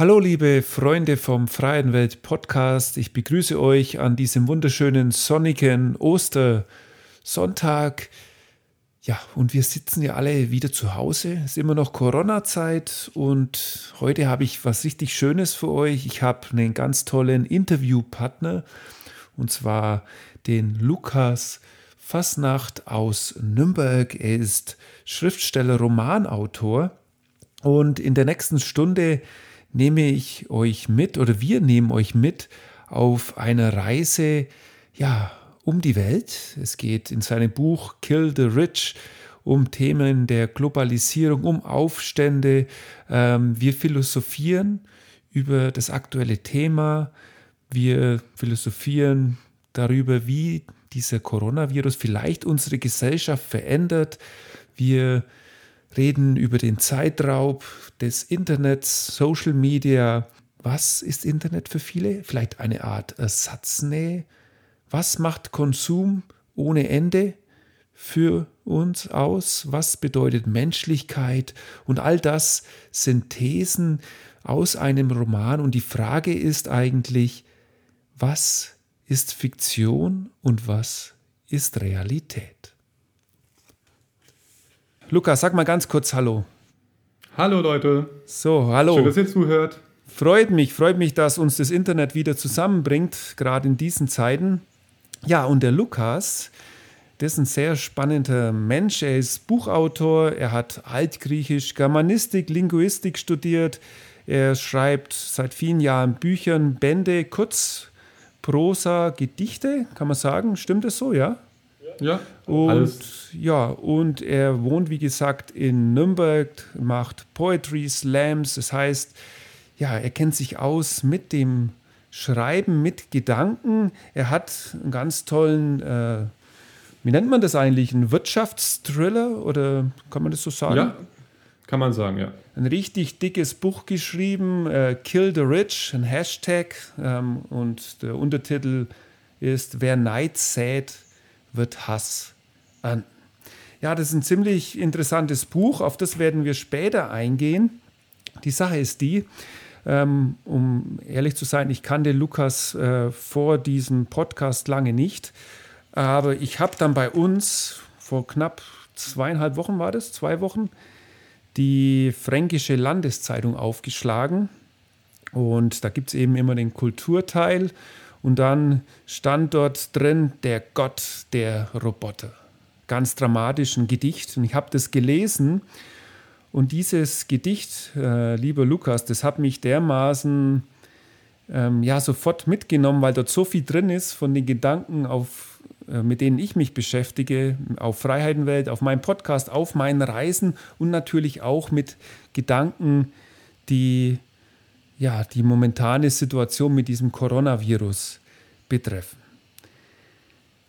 Hallo liebe Freunde vom Freien Welt Podcast. Ich begrüße euch an diesem wunderschönen sonnigen Ostersonntag. Ja, und wir sitzen ja alle wieder zu Hause. Es ist immer noch Corona-Zeit und heute habe ich was richtig Schönes für euch. Ich habe einen ganz tollen Interviewpartner und zwar den Lukas Fasnacht aus Nürnberg. Er ist Schriftsteller, Romanautor und in der nächsten Stunde nehme ich euch mit oder wir nehmen euch mit auf eine Reise, ja, um die Welt. Es geht in seinem Buch Kill the Rich um Themen der Globalisierung, um Aufstände. Ähm, wir philosophieren über das aktuelle Thema. Wir philosophieren darüber, wie dieser Coronavirus vielleicht unsere Gesellschaft verändert. Wir reden über den Zeitraub des Internets, Social Media. Was ist Internet für viele? Vielleicht eine Art Ersatznähe. Was macht Konsum ohne Ende für uns aus? Was bedeutet Menschlichkeit? Und all das sind Thesen aus einem Roman. Und die Frage ist eigentlich, was ist Fiktion und was ist Realität? Lukas, sag mal ganz kurz Hallo. Hallo Leute. So, hallo. Schön, dass ihr zuhört. Freut mich, freut mich, dass uns das Internet wieder zusammenbringt, gerade in diesen Zeiten. Ja, und der Lukas, das ist ein sehr spannender Mensch. Er ist Buchautor, er hat Altgriechisch, Germanistik, Linguistik studiert. Er schreibt seit vielen Jahren Büchern, Bände, Kurzprosa, Gedichte, kann man sagen. Stimmt das so, ja? Ja, und, alles. Ja, und er wohnt, wie gesagt, in Nürnberg, macht Poetry Slams. Das heißt, ja, er kennt sich aus mit dem Schreiben, mit Gedanken. Er hat einen ganz tollen, äh, wie nennt man das eigentlich, einen Wirtschaftsthriller oder kann man das so sagen? Ja, kann man sagen, ja. Ein richtig dickes Buch geschrieben, äh, Kill the Rich, ein Hashtag ähm, und der Untertitel ist Wer Neid sät, wird Hass. Ja, das ist ein ziemlich interessantes Buch, auf das werden wir später eingehen. Die Sache ist die, ähm, um ehrlich zu sein, ich kannte Lukas äh, vor diesem Podcast lange nicht, aber ich habe dann bei uns vor knapp zweieinhalb Wochen war das, zwei Wochen, die Fränkische Landeszeitung aufgeschlagen. Und da gibt es eben immer den Kulturteil und dann stand dort drin der Gott der Roboter. Ganz dramatisch ein Gedicht. Und ich habe das gelesen. Und dieses Gedicht, äh, lieber Lukas, das hat mich dermaßen ähm, ja, sofort mitgenommen, weil dort so viel drin ist von den Gedanken, auf, äh, mit denen ich mich beschäftige, auf Freiheitenwelt, auf meinem Podcast, auf meinen Reisen und natürlich auch mit Gedanken, die ja, die momentane Situation mit diesem Coronavirus betreffen.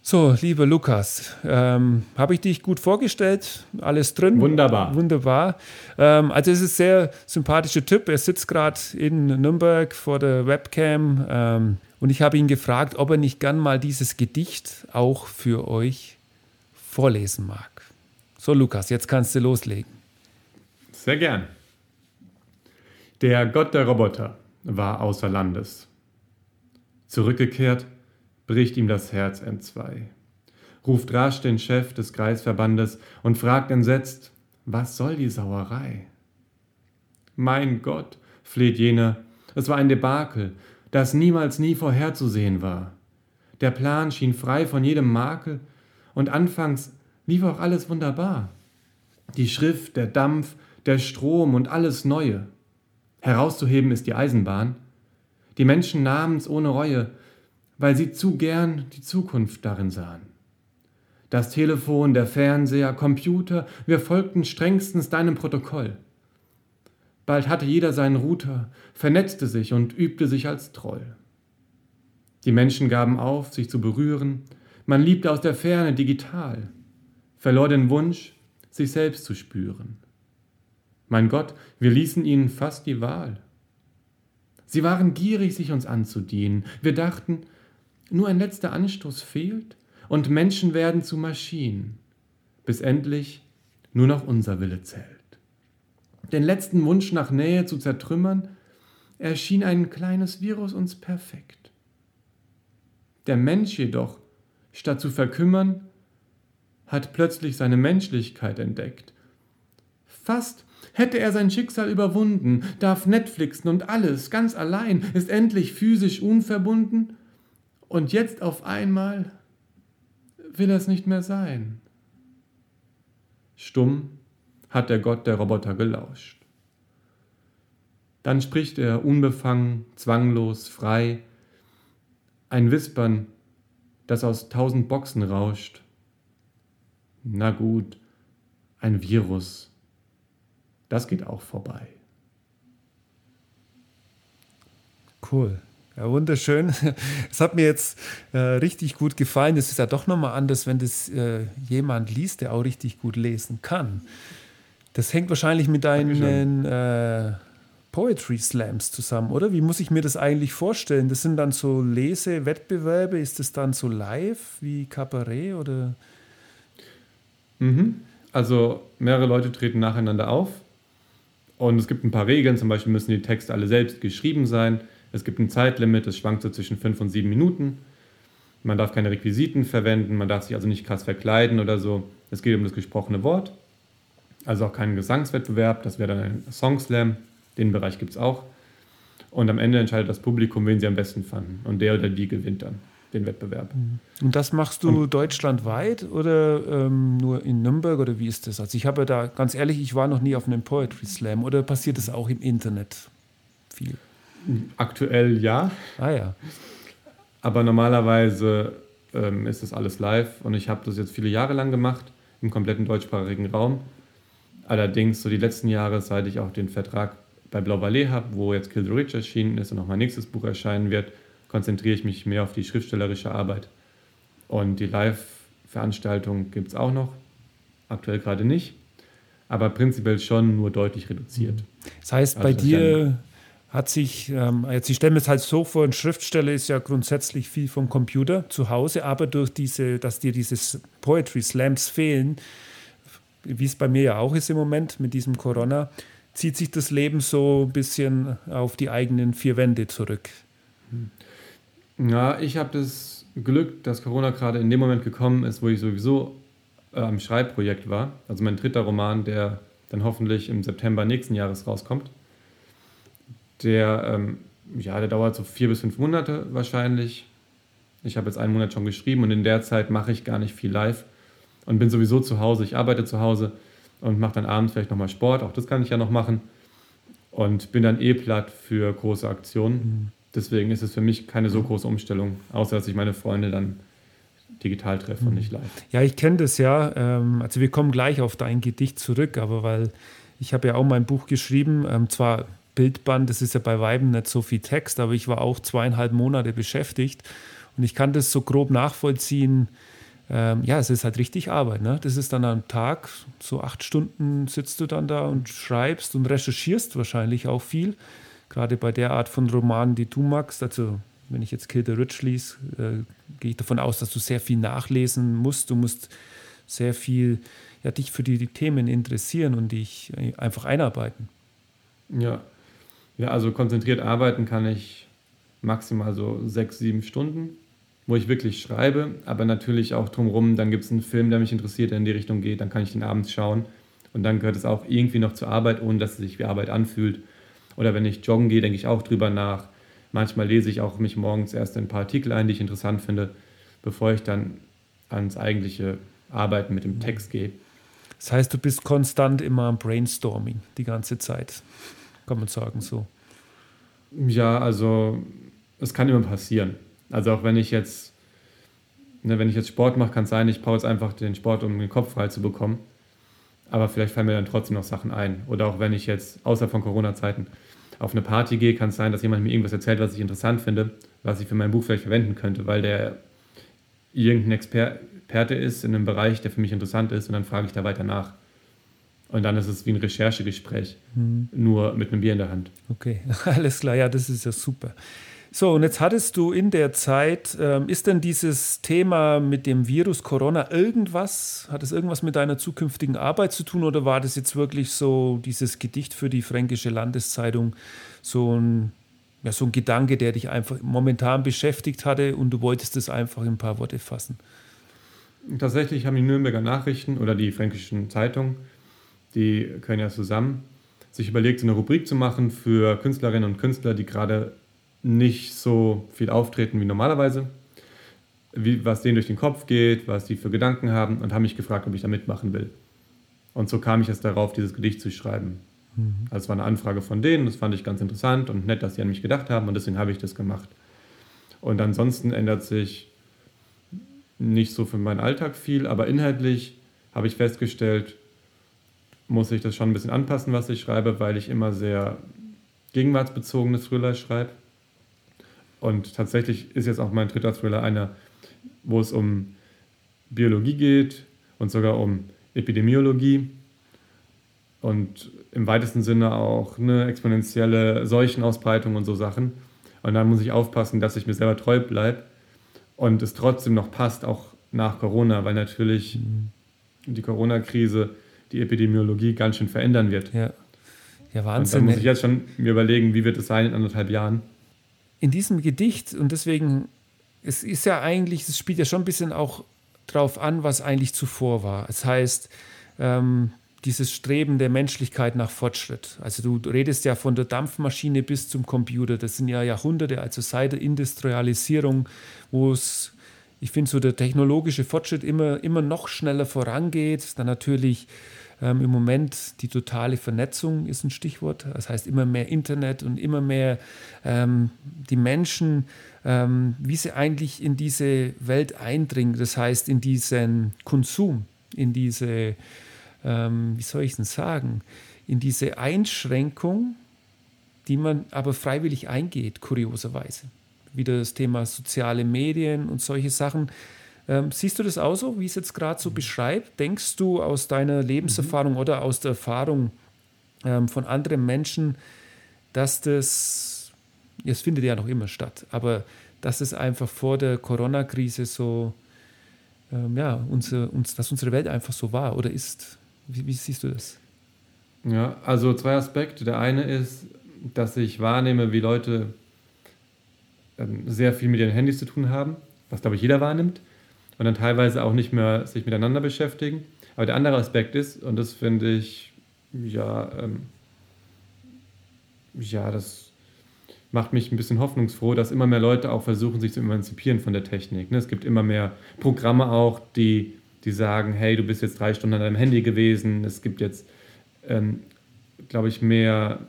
So, lieber Lukas, ähm, habe ich dich gut vorgestellt? Alles drin? Wunderbar. Wunderbar. Ähm, also es ist ein sehr sympathischer Typ. Er sitzt gerade in Nürnberg vor der Webcam ähm, und ich habe ihn gefragt, ob er nicht gern mal dieses Gedicht auch für euch vorlesen mag. So, Lukas, jetzt kannst du loslegen. Sehr gern. Der Gott der Roboter war außer Landes. Zurückgekehrt, bricht ihm das Herz entzwei. Ruft rasch den Chef des Kreisverbandes und fragt entsetzt, was soll die Sauerei? Mein Gott, fleht jener, es war ein Debakel, das niemals nie vorherzusehen war. Der Plan schien frei von jedem Makel, und anfangs lief auch alles wunderbar. Die Schrift, der Dampf, der Strom und alles Neue. Herauszuheben ist die Eisenbahn. Die Menschen nahmen's ohne Reue, weil sie zu gern die Zukunft darin sahen. Das Telefon, der Fernseher, Computer, wir folgten strengstens deinem Protokoll. Bald hatte jeder seinen Router, vernetzte sich und übte sich als Troll. Die Menschen gaben auf, sich zu berühren, man liebte aus der Ferne digital, verlor den Wunsch, sich selbst zu spüren. Mein Gott, wir ließen ihnen fast die Wahl. Sie waren gierig, sich uns anzudienen. Wir dachten, nur ein letzter Anstoß fehlt und Menschen werden zu Maschinen, bis endlich nur noch unser Wille zählt. Den letzten Wunsch nach Nähe zu zertrümmern, erschien ein kleines Virus uns perfekt. Der Mensch jedoch, statt zu verkümmern, hat plötzlich seine Menschlichkeit entdeckt. Fast hätte er sein Schicksal überwunden, darf Netflixen und alles ganz allein, ist endlich physisch unverbunden und jetzt auf einmal will er es nicht mehr sein. Stumm hat der Gott der Roboter gelauscht. Dann spricht er unbefangen, zwanglos, frei, ein Wispern, das aus tausend Boxen rauscht. Na gut, ein Virus, das geht auch vorbei. Cool. Ja, wunderschön. Es hat mir jetzt äh, richtig gut gefallen. Es ist ja doch nochmal anders, wenn das äh, jemand liest, der auch richtig gut lesen kann. Das hängt wahrscheinlich mit deinen äh, Poetry Slams zusammen, oder? Wie muss ich mir das eigentlich vorstellen? Das sind dann so Lesewettbewerbe? Ist das dann so live wie Cabaret oder? Mhm. Also mehrere Leute treten nacheinander auf und es gibt ein paar Regeln. Zum Beispiel müssen die Texte alle selbst geschrieben sein. Es gibt ein Zeitlimit, das schwankt so zwischen fünf und sieben Minuten. Man darf keine Requisiten verwenden, man darf sich also nicht krass verkleiden oder so. Es geht um das gesprochene Wort. Also auch kein Gesangswettbewerb, das wäre dann ein Songslam. Den Bereich gibt es auch. Und am Ende entscheidet das Publikum, wen sie am besten fanden. Und der oder die gewinnt dann den Wettbewerb. Mhm. Und das machst du Und, deutschlandweit oder ähm, nur in Nürnberg oder wie ist das? Also ich habe da, ganz ehrlich, ich war noch nie auf einem Poetry Slam oder passiert das auch im Internet viel? Aktuell ja. Ah ja. Aber normalerweise ähm, ist das alles live und ich habe das jetzt viele Jahre lang gemacht, im kompletten deutschsprachigen Raum. Allerdings so die letzten Jahre, seit ich auch den Vertrag bei Blau Ballet habe, wo jetzt Kill the Rich erschienen ist und auch mein nächstes Buch erscheinen wird, konzentriere ich mich mehr auf die schriftstellerische Arbeit. Und die Live-Veranstaltung gibt es auch noch, aktuell gerade nicht, aber prinzipiell schon nur deutlich reduziert. Das heißt, also bei dir hat sich, ähm, jetzt ich stelle mir es halt so vor, ein Schriftsteller ist ja grundsätzlich viel vom Computer zu Hause, aber durch diese, dass dir diese Poetry Slams fehlen, wie es bei mir ja auch ist im Moment mit diesem Corona, zieht sich das Leben so ein bisschen auf die eigenen vier Wände zurück. Ja, ich habe das Glück, dass Corona gerade in dem Moment gekommen ist, wo ich sowieso äh, am Schreibprojekt war. Also mein dritter Roman, der dann hoffentlich im September nächsten Jahres rauskommt. Der, ähm, ja, der dauert so vier bis fünf Monate wahrscheinlich. Ich habe jetzt einen Monat schon geschrieben und in der Zeit mache ich gar nicht viel live und bin sowieso zu Hause. Ich arbeite zu Hause und mache dann abends vielleicht nochmal Sport. Auch das kann ich ja noch machen. Und bin dann eh platt für große Aktionen. Mhm. Deswegen ist es für mich keine so große Umstellung, außer dass ich meine Freunde dann digital treffe und mhm. nicht live. Ja, ich kenne das ja. Ähm, also wir kommen gleich auf dein Gedicht zurück, aber weil ich habe ja auch mein Buch geschrieben, ähm, zwar Bildband, das ist ja bei Weiben nicht so viel Text, aber ich war auch zweieinhalb Monate beschäftigt und ich kann das so grob nachvollziehen. Ähm, ja, es ist halt richtig Arbeit. Ne? Das ist dann am Tag, so acht Stunden sitzt du dann da und schreibst und recherchierst wahrscheinlich auch viel. Gerade bei der Art von Romanen, die du magst. Also, wenn ich jetzt Kill the Rich lese, äh, gehe ich davon aus, dass du sehr viel nachlesen musst. Du musst sehr viel ja, dich für die, die Themen interessieren und dich äh, einfach einarbeiten. Ja, ja, also konzentriert arbeiten kann ich maximal so sechs, sieben Stunden, wo ich wirklich schreibe, aber natürlich auch drumherum, dann gibt es einen Film, der mich interessiert, der in die Richtung geht, dann kann ich den abends schauen und dann gehört es auch irgendwie noch zur Arbeit, ohne dass es sich wie Arbeit anfühlt. Oder wenn ich joggen gehe, denke ich auch drüber nach. Manchmal lese ich auch mich morgens erst ein paar Artikel ein, die ich interessant finde, bevor ich dann ans eigentliche Arbeiten mit dem Text gehe. Das heißt, du bist konstant immer am Brainstorming die ganze Zeit kann man sagen so. Ja, also es kann immer passieren. Also auch wenn ich jetzt, ne, wenn ich jetzt Sport mache, kann es sein, ich brauche jetzt einfach den Sport, um den Kopf frei zu bekommen. Aber vielleicht fallen mir dann trotzdem noch Sachen ein. Oder auch wenn ich jetzt, außer von Corona-Zeiten, auf eine Party gehe, kann es sein, dass jemand mir irgendwas erzählt, was ich interessant finde, was ich für mein Buch vielleicht verwenden könnte, weil der irgendein Experte ist in einem Bereich, der für mich interessant ist und dann frage ich da weiter nach. Und dann ist es wie ein Recherchegespräch, mhm. nur mit einem Bier in der Hand. Okay, alles klar, ja, das ist ja super. So, und jetzt hattest du in der Zeit, ähm, ist denn dieses Thema mit dem Virus Corona irgendwas, hat es irgendwas mit deiner zukünftigen Arbeit zu tun oder war das jetzt wirklich so dieses Gedicht für die Fränkische Landeszeitung so ein ja, so ein Gedanke, der dich einfach momentan beschäftigt hatte und du wolltest es einfach in ein paar Worte fassen? Tatsächlich haben die Nürnberger Nachrichten oder die fränkischen Zeitungen, die können ja zusammen, sich überlegt, eine Rubrik zu machen für Künstlerinnen und Künstler, die gerade nicht so viel auftreten wie normalerweise, wie, was denen durch den Kopf geht, was die für Gedanken haben und haben mich gefragt, ob ich da mitmachen will. Und so kam ich jetzt darauf, dieses Gedicht zu schreiben. Mhm. Also es war eine Anfrage von denen, das fand ich ganz interessant und nett, dass sie an mich gedacht haben und deswegen habe ich das gemacht. Und ansonsten ändert sich nicht so für meinen Alltag viel, aber inhaltlich habe ich festgestellt, muss ich das schon ein bisschen anpassen, was ich schreibe, weil ich immer sehr gegenwartsbezogene Thriller schreibe. Und tatsächlich ist jetzt auch mein dritter Thriller einer, wo es um Biologie geht und sogar um Epidemiologie und im weitesten Sinne auch eine exponentielle Seuchenausbreitung und so Sachen. Und dann muss ich aufpassen, dass ich mir selber treu bleibe und es trotzdem noch passt, auch nach Corona, weil natürlich mhm. die Corona-Krise die Epidemiologie ganz schön verändern wird. Ja, ja Wahnsinn. Und dann muss ich jetzt schon mir überlegen, wie wird es sein in anderthalb Jahren. In diesem Gedicht, und deswegen, es ist ja eigentlich, es spielt ja schon ein bisschen auch drauf an, was eigentlich zuvor war. Es heißt, ähm, dieses Streben der Menschlichkeit nach Fortschritt. Also du redest ja von der Dampfmaschine bis zum Computer. Das sind ja Jahrhunderte, also seit der Industrialisierung, wo es, ich finde, so der technologische Fortschritt immer, immer noch schneller vorangeht. Dann natürlich ähm, im Moment die totale Vernetzung ist ein Stichwort. Das heißt immer mehr Internet und immer mehr ähm, die Menschen, ähm, wie sie eigentlich in diese Welt eindringen. Das heißt in diesen Konsum, in diese ähm, wie soll ich es sagen, in diese Einschränkung, die man aber freiwillig eingeht, kurioserweise. Wieder das Thema soziale Medien und solche Sachen. Ähm, siehst du das auch so, wie es jetzt gerade so beschreibt? Denkst du aus deiner Lebenserfahrung mhm. oder aus der Erfahrung ähm, von anderen Menschen, dass das, es findet ja noch immer statt, aber dass es einfach vor der Corona-Krise so, ähm, ja, unser, uns, dass unsere Welt einfach so war oder ist? Wie, wie siehst du das? Ja, also zwei Aspekte. Der eine ist, dass ich wahrnehme, wie Leute ähm, sehr viel mit ihren Handys zu tun haben, was glaube ich jeder wahrnimmt, und dann teilweise auch nicht mehr sich miteinander beschäftigen. Aber der andere Aspekt ist, und das finde ich, ja, ähm, ja, das macht mich ein bisschen hoffnungsfroh, dass immer mehr Leute auch versuchen, sich zu emanzipieren von der Technik. Ne? Es gibt immer mehr Programme auch, die die sagen, hey, du bist jetzt drei Stunden an deinem Handy gewesen. Es gibt jetzt, ähm, glaube ich, mehr,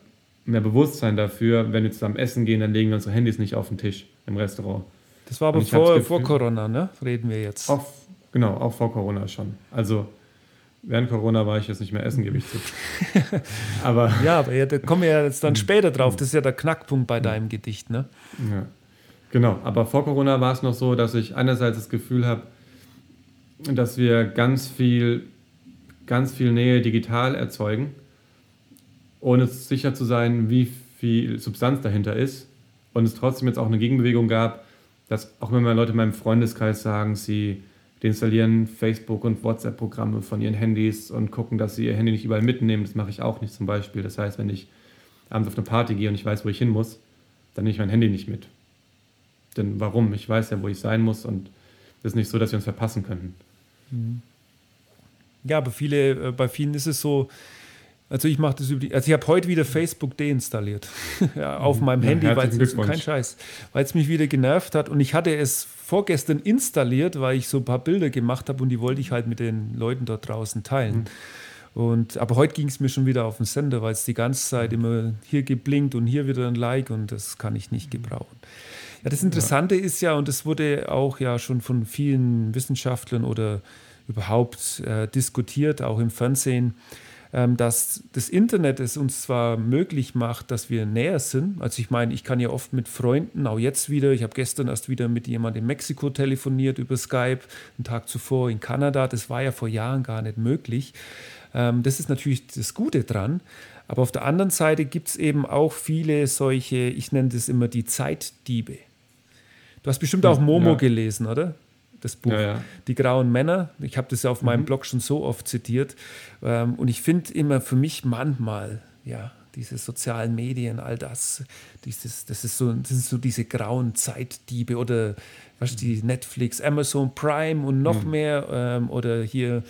mehr Bewusstsein dafür, wenn wir zusammen essen gehen, dann legen wir unsere Handys nicht auf den Tisch im Restaurant. Das war aber vor, vor Corona, ne? Reden wir jetzt. Auch, genau, auch vor Corona schon. Also während Corona war ich jetzt nicht mehr essen, gebe ich zu. aber ja, aber ja, da kommen wir ja jetzt dann später drauf. Das ist ja der Knackpunkt bei deinem Gedicht, ne? Ja. Genau, aber vor Corona war es noch so, dass ich einerseits das Gefühl habe, dass wir ganz viel, ganz viel Nähe digital erzeugen, ohne sicher zu sein, wie viel Substanz dahinter ist. Und es trotzdem jetzt auch eine Gegenbewegung gab, dass auch wenn mal Leute in meinem Freundeskreis sagen, sie installieren Facebook- und WhatsApp-Programme von ihren Handys und gucken, dass sie ihr Handy nicht überall mitnehmen. Das mache ich auch nicht zum Beispiel. Das heißt, wenn ich abends auf eine Party gehe und ich weiß, wo ich hin muss, dann nehme ich mein Handy nicht mit. Denn warum? Ich weiß ja, wo ich sein muss und es ist nicht so, dass wir uns verpassen könnten. Mhm. Ja, aber viele, äh, bei vielen ist es so, also ich mache das über die, also ich habe heute wieder Facebook deinstalliert ja, auf mhm. meinem ja, Handy, weil es kein Scheiß, weil es mich wieder genervt hat und ich hatte es vorgestern installiert, weil ich so ein paar Bilder gemacht habe und die wollte ich halt mit den Leuten dort draußen teilen. Mhm. Und, aber heute ging es mir schon wieder auf den Sender, weil es die ganze Zeit immer hier geblinkt und hier wieder ein Like und das kann ich nicht gebrauchen. Ja, das Interessante ja. ist ja, und das wurde auch ja schon von vielen Wissenschaftlern oder überhaupt äh, diskutiert, auch im Fernsehen, dass das Internet es uns zwar möglich macht, dass wir näher sind. Also ich meine, ich kann ja oft mit Freunden, auch jetzt wieder, ich habe gestern erst wieder mit jemandem in Mexiko telefoniert über Skype, einen Tag zuvor in Kanada, das war ja vor Jahren gar nicht möglich. Ähm, das ist natürlich das Gute dran. Aber auf der anderen Seite gibt es eben auch viele solche, ich nenne das immer die Zeitdiebe. Du hast bestimmt auch Momo ja. gelesen, oder? Das Buch. Ja, ja. Die grauen Männer. Ich habe das ja auf meinem mhm. Blog schon so oft zitiert. Ähm, und ich finde immer für mich manchmal, ja, diese sozialen Medien, all das, dieses, das, ist so, das sind so diese grauen Zeitdiebe oder was die Netflix, Amazon Prime und noch mhm. mehr ähm, oder hier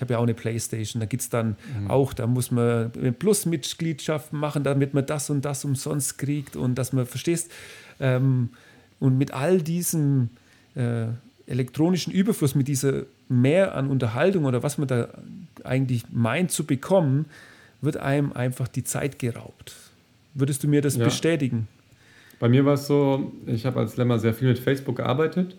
ich habe ja auch eine Playstation, da gibt es dann mhm. auch, da muss man Plus-Mitgliedschaften machen, damit man das und das umsonst kriegt und dass man, verstehst, ähm, und mit all diesem äh, elektronischen Überfluss, mit dieser Mehr an Unterhaltung oder was man da eigentlich meint zu bekommen, wird einem einfach die Zeit geraubt. Würdest du mir das ja. bestätigen? Bei mir war es so, ich habe als Lemmer sehr viel mit Facebook gearbeitet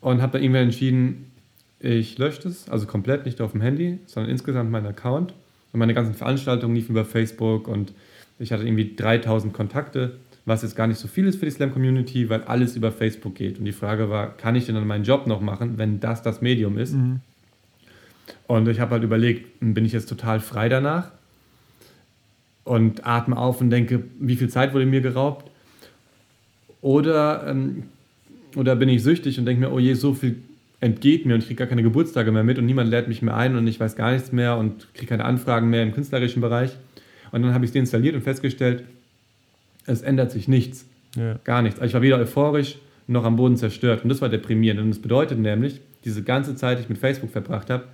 und habe dann irgendwann entschieden, ich lösche das, also komplett nicht auf dem Handy, sondern insgesamt meinen Account. Und meine ganzen Veranstaltungen liefen über Facebook und ich hatte irgendwie 3000 Kontakte, was jetzt gar nicht so viel ist für die Slam-Community, weil alles über Facebook geht. Und die Frage war, kann ich denn dann meinen Job noch machen, wenn das das Medium ist? Mhm. Und ich habe halt überlegt, bin ich jetzt total frei danach und atme auf und denke, wie viel Zeit wurde mir geraubt? Oder, ähm, oder bin ich süchtig und denke mir, oh je, so viel entgeht mir und ich kriege gar keine Geburtstage mehr mit und niemand lädt mich mehr ein und ich weiß gar nichts mehr und kriege keine Anfragen mehr im künstlerischen Bereich. Und dann habe ich es deinstalliert und festgestellt, es ändert sich nichts. Ja. Gar nichts. Also ich war weder euphorisch noch am Boden zerstört. Und das war deprimierend. Und das bedeutet nämlich, diese ganze Zeit, die ich mit Facebook verbracht habe,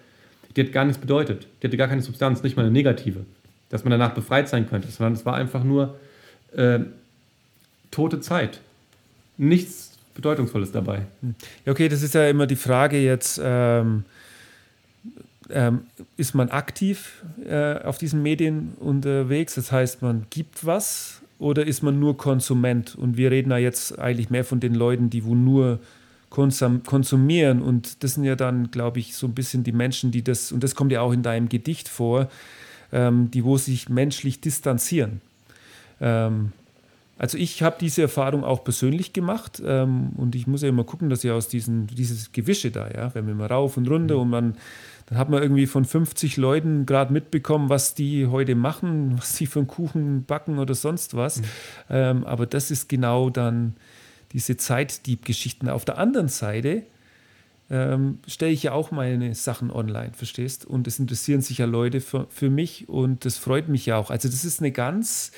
die hat gar nichts bedeutet. Die hatte gar keine Substanz, nicht mal eine negative. Dass man danach befreit sein könnte. Sondern es war einfach nur äh, tote Zeit. Nichts Bedeutungsvolles dabei. Ja, okay, das ist ja immer die Frage jetzt, ähm, ähm, ist man aktiv äh, auf diesen Medien unterwegs? Das heißt, man gibt was oder ist man nur Konsument? Und wir reden ja jetzt eigentlich mehr von den Leuten, die wo nur konsum konsumieren. Und das sind ja dann, glaube ich, so ein bisschen die Menschen, die das, und das kommt ja auch in deinem Gedicht vor, ähm, die wo sich menschlich distanzieren. Ähm, also ich habe diese Erfahrung auch persönlich gemacht ähm, und ich muss ja immer gucken, dass ich aus diesen, dieses Gewische da, ja, wenn wir mal rauf und runter mhm. und man, dann hat man irgendwie von 50 Leuten gerade mitbekommen, was die heute machen, was sie für einen Kuchen backen oder sonst was. Mhm. Ähm, aber das ist genau dann diese Zeitdieb-Geschichten. Auf der anderen Seite ähm, stelle ich ja auch meine Sachen online, verstehst? Und es interessieren sich ja Leute für, für mich und das freut mich ja auch. Also das ist eine ganz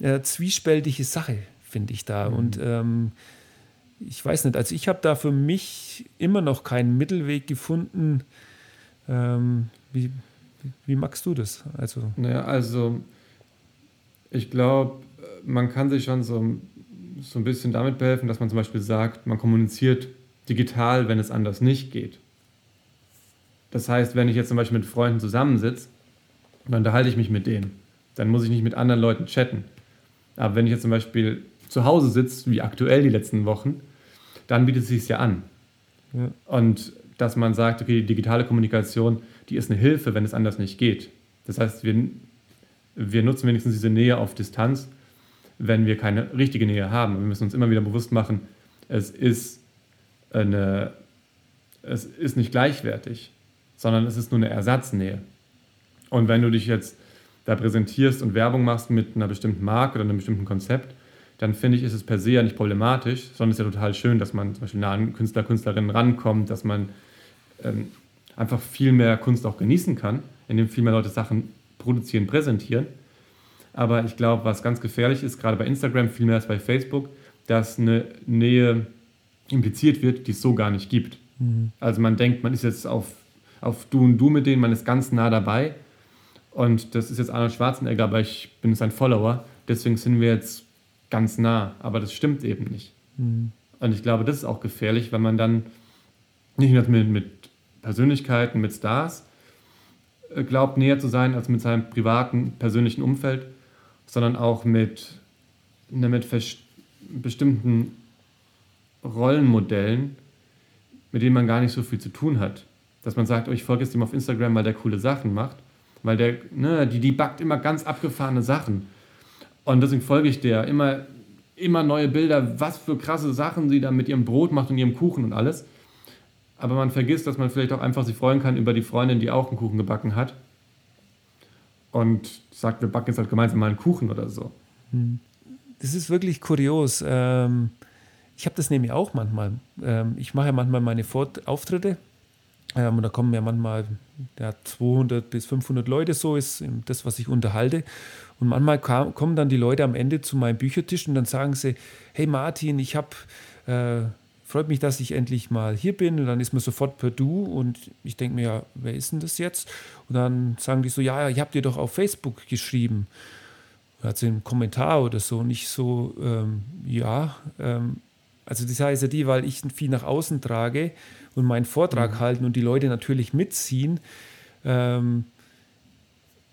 äh, zwiespältige Sache, finde ich da. Mhm. Und ähm, ich weiß nicht, also ich habe da für mich immer noch keinen Mittelweg gefunden. Ähm, wie, wie magst du das? Also, naja, also ich glaube, man kann sich schon so, so ein bisschen damit behelfen, dass man zum Beispiel sagt, man kommuniziert digital, wenn es anders nicht geht. Das heißt, wenn ich jetzt zum Beispiel mit Freunden zusammensitze, dann unterhalte ich mich mit denen. Dann muss ich nicht mit anderen Leuten chatten. Aber wenn ich jetzt zum Beispiel zu Hause sitze, wie aktuell die letzten Wochen, dann bietet es sich ja an. Ja. Und dass man sagt, okay, die digitale Kommunikation, die ist eine Hilfe, wenn es anders nicht geht. Das heißt, wir, wir nutzen wenigstens diese Nähe auf Distanz, wenn wir keine richtige Nähe haben. Wir müssen uns immer wieder bewusst machen, es ist, eine, es ist nicht gleichwertig, sondern es ist nur eine Ersatznähe. Und wenn du dich jetzt da präsentierst und Werbung machst mit einer bestimmten Marke oder einem bestimmten Konzept, dann finde ich, ist es per se ja nicht problematisch, sondern es ist ja total schön, dass man zum Beispiel nah an Künstler, Künstlerinnen rankommt, dass man ähm, einfach viel mehr Kunst auch genießen kann, indem viel mehr Leute Sachen produzieren, präsentieren. Aber ich glaube, was ganz gefährlich ist, gerade bei Instagram viel mehr als bei Facebook, dass eine Nähe impliziert wird, die es so gar nicht gibt. Mhm. Also man denkt, man ist jetzt auf, auf Du und Du mit denen, man ist ganz nah dabei, und das ist jetzt Arnold Schwarzenegger, aber ich bin sein Follower. Deswegen sind wir jetzt ganz nah. Aber das stimmt eben nicht. Mhm. Und ich glaube, das ist auch gefährlich, wenn man dann nicht nur mit, mit Persönlichkeiten, mit Stars äh, glaubt, näher zu sein als mit seinem privaten, persönlichen Umfeld, sondern auch mit, ne, mit bestimmten Rollenmodellen, mit denen man gar nicht so viel zu tun hat. Dass man sagt, oh, ich folge jetzt ihm auf Instagram, weil der coole Sachen macht weil der, ne, die, die backt immer ganz abgefahrene Sachen. Und deswegen folge ich der immer, immer neue Bilder, was für krasse Sachen sie da mit ihrem Brot macht und ihrem Kuchen und alles. Aber man vergisst, dass man vielleicht auch einfach sich freuen kann über die Freundin, die auch einen Kuchen gebacken hat. Und sagt, wir backen jetzt halt gemeinsam mal einen Kuchen oder so. Hm. Das ist wirklich kurios. Ähm, ich habe das nämlich auch manchmal. Ähm, ich mache ja manchmal meine Auftritte Ähm, und da kommen ja manchmal ja, 200 bis 500 Leute, so ist das, was ich unterhalte. Und manchmal kommen dann die Leute am Ende zu meinem Büchertisch und dann sagen sie, hey Martin, ich habe, äh, freut mich, dass ich endlich mal hier bin. Und dann ist man sofort per Du und ich denke mir, ja, wer ist denn das jetzt? Und dann sagen die so, ja, ich habe dir doch auf Facebook geschrieben. Hat sie einen Kommentar oder so. Und ich so, ähm, ja, ähm, also das heißt ja die, weil ich viel nach außen trage und meinen Vortrag mhm. halten und die Leute natürlich mitziehen. Ähm,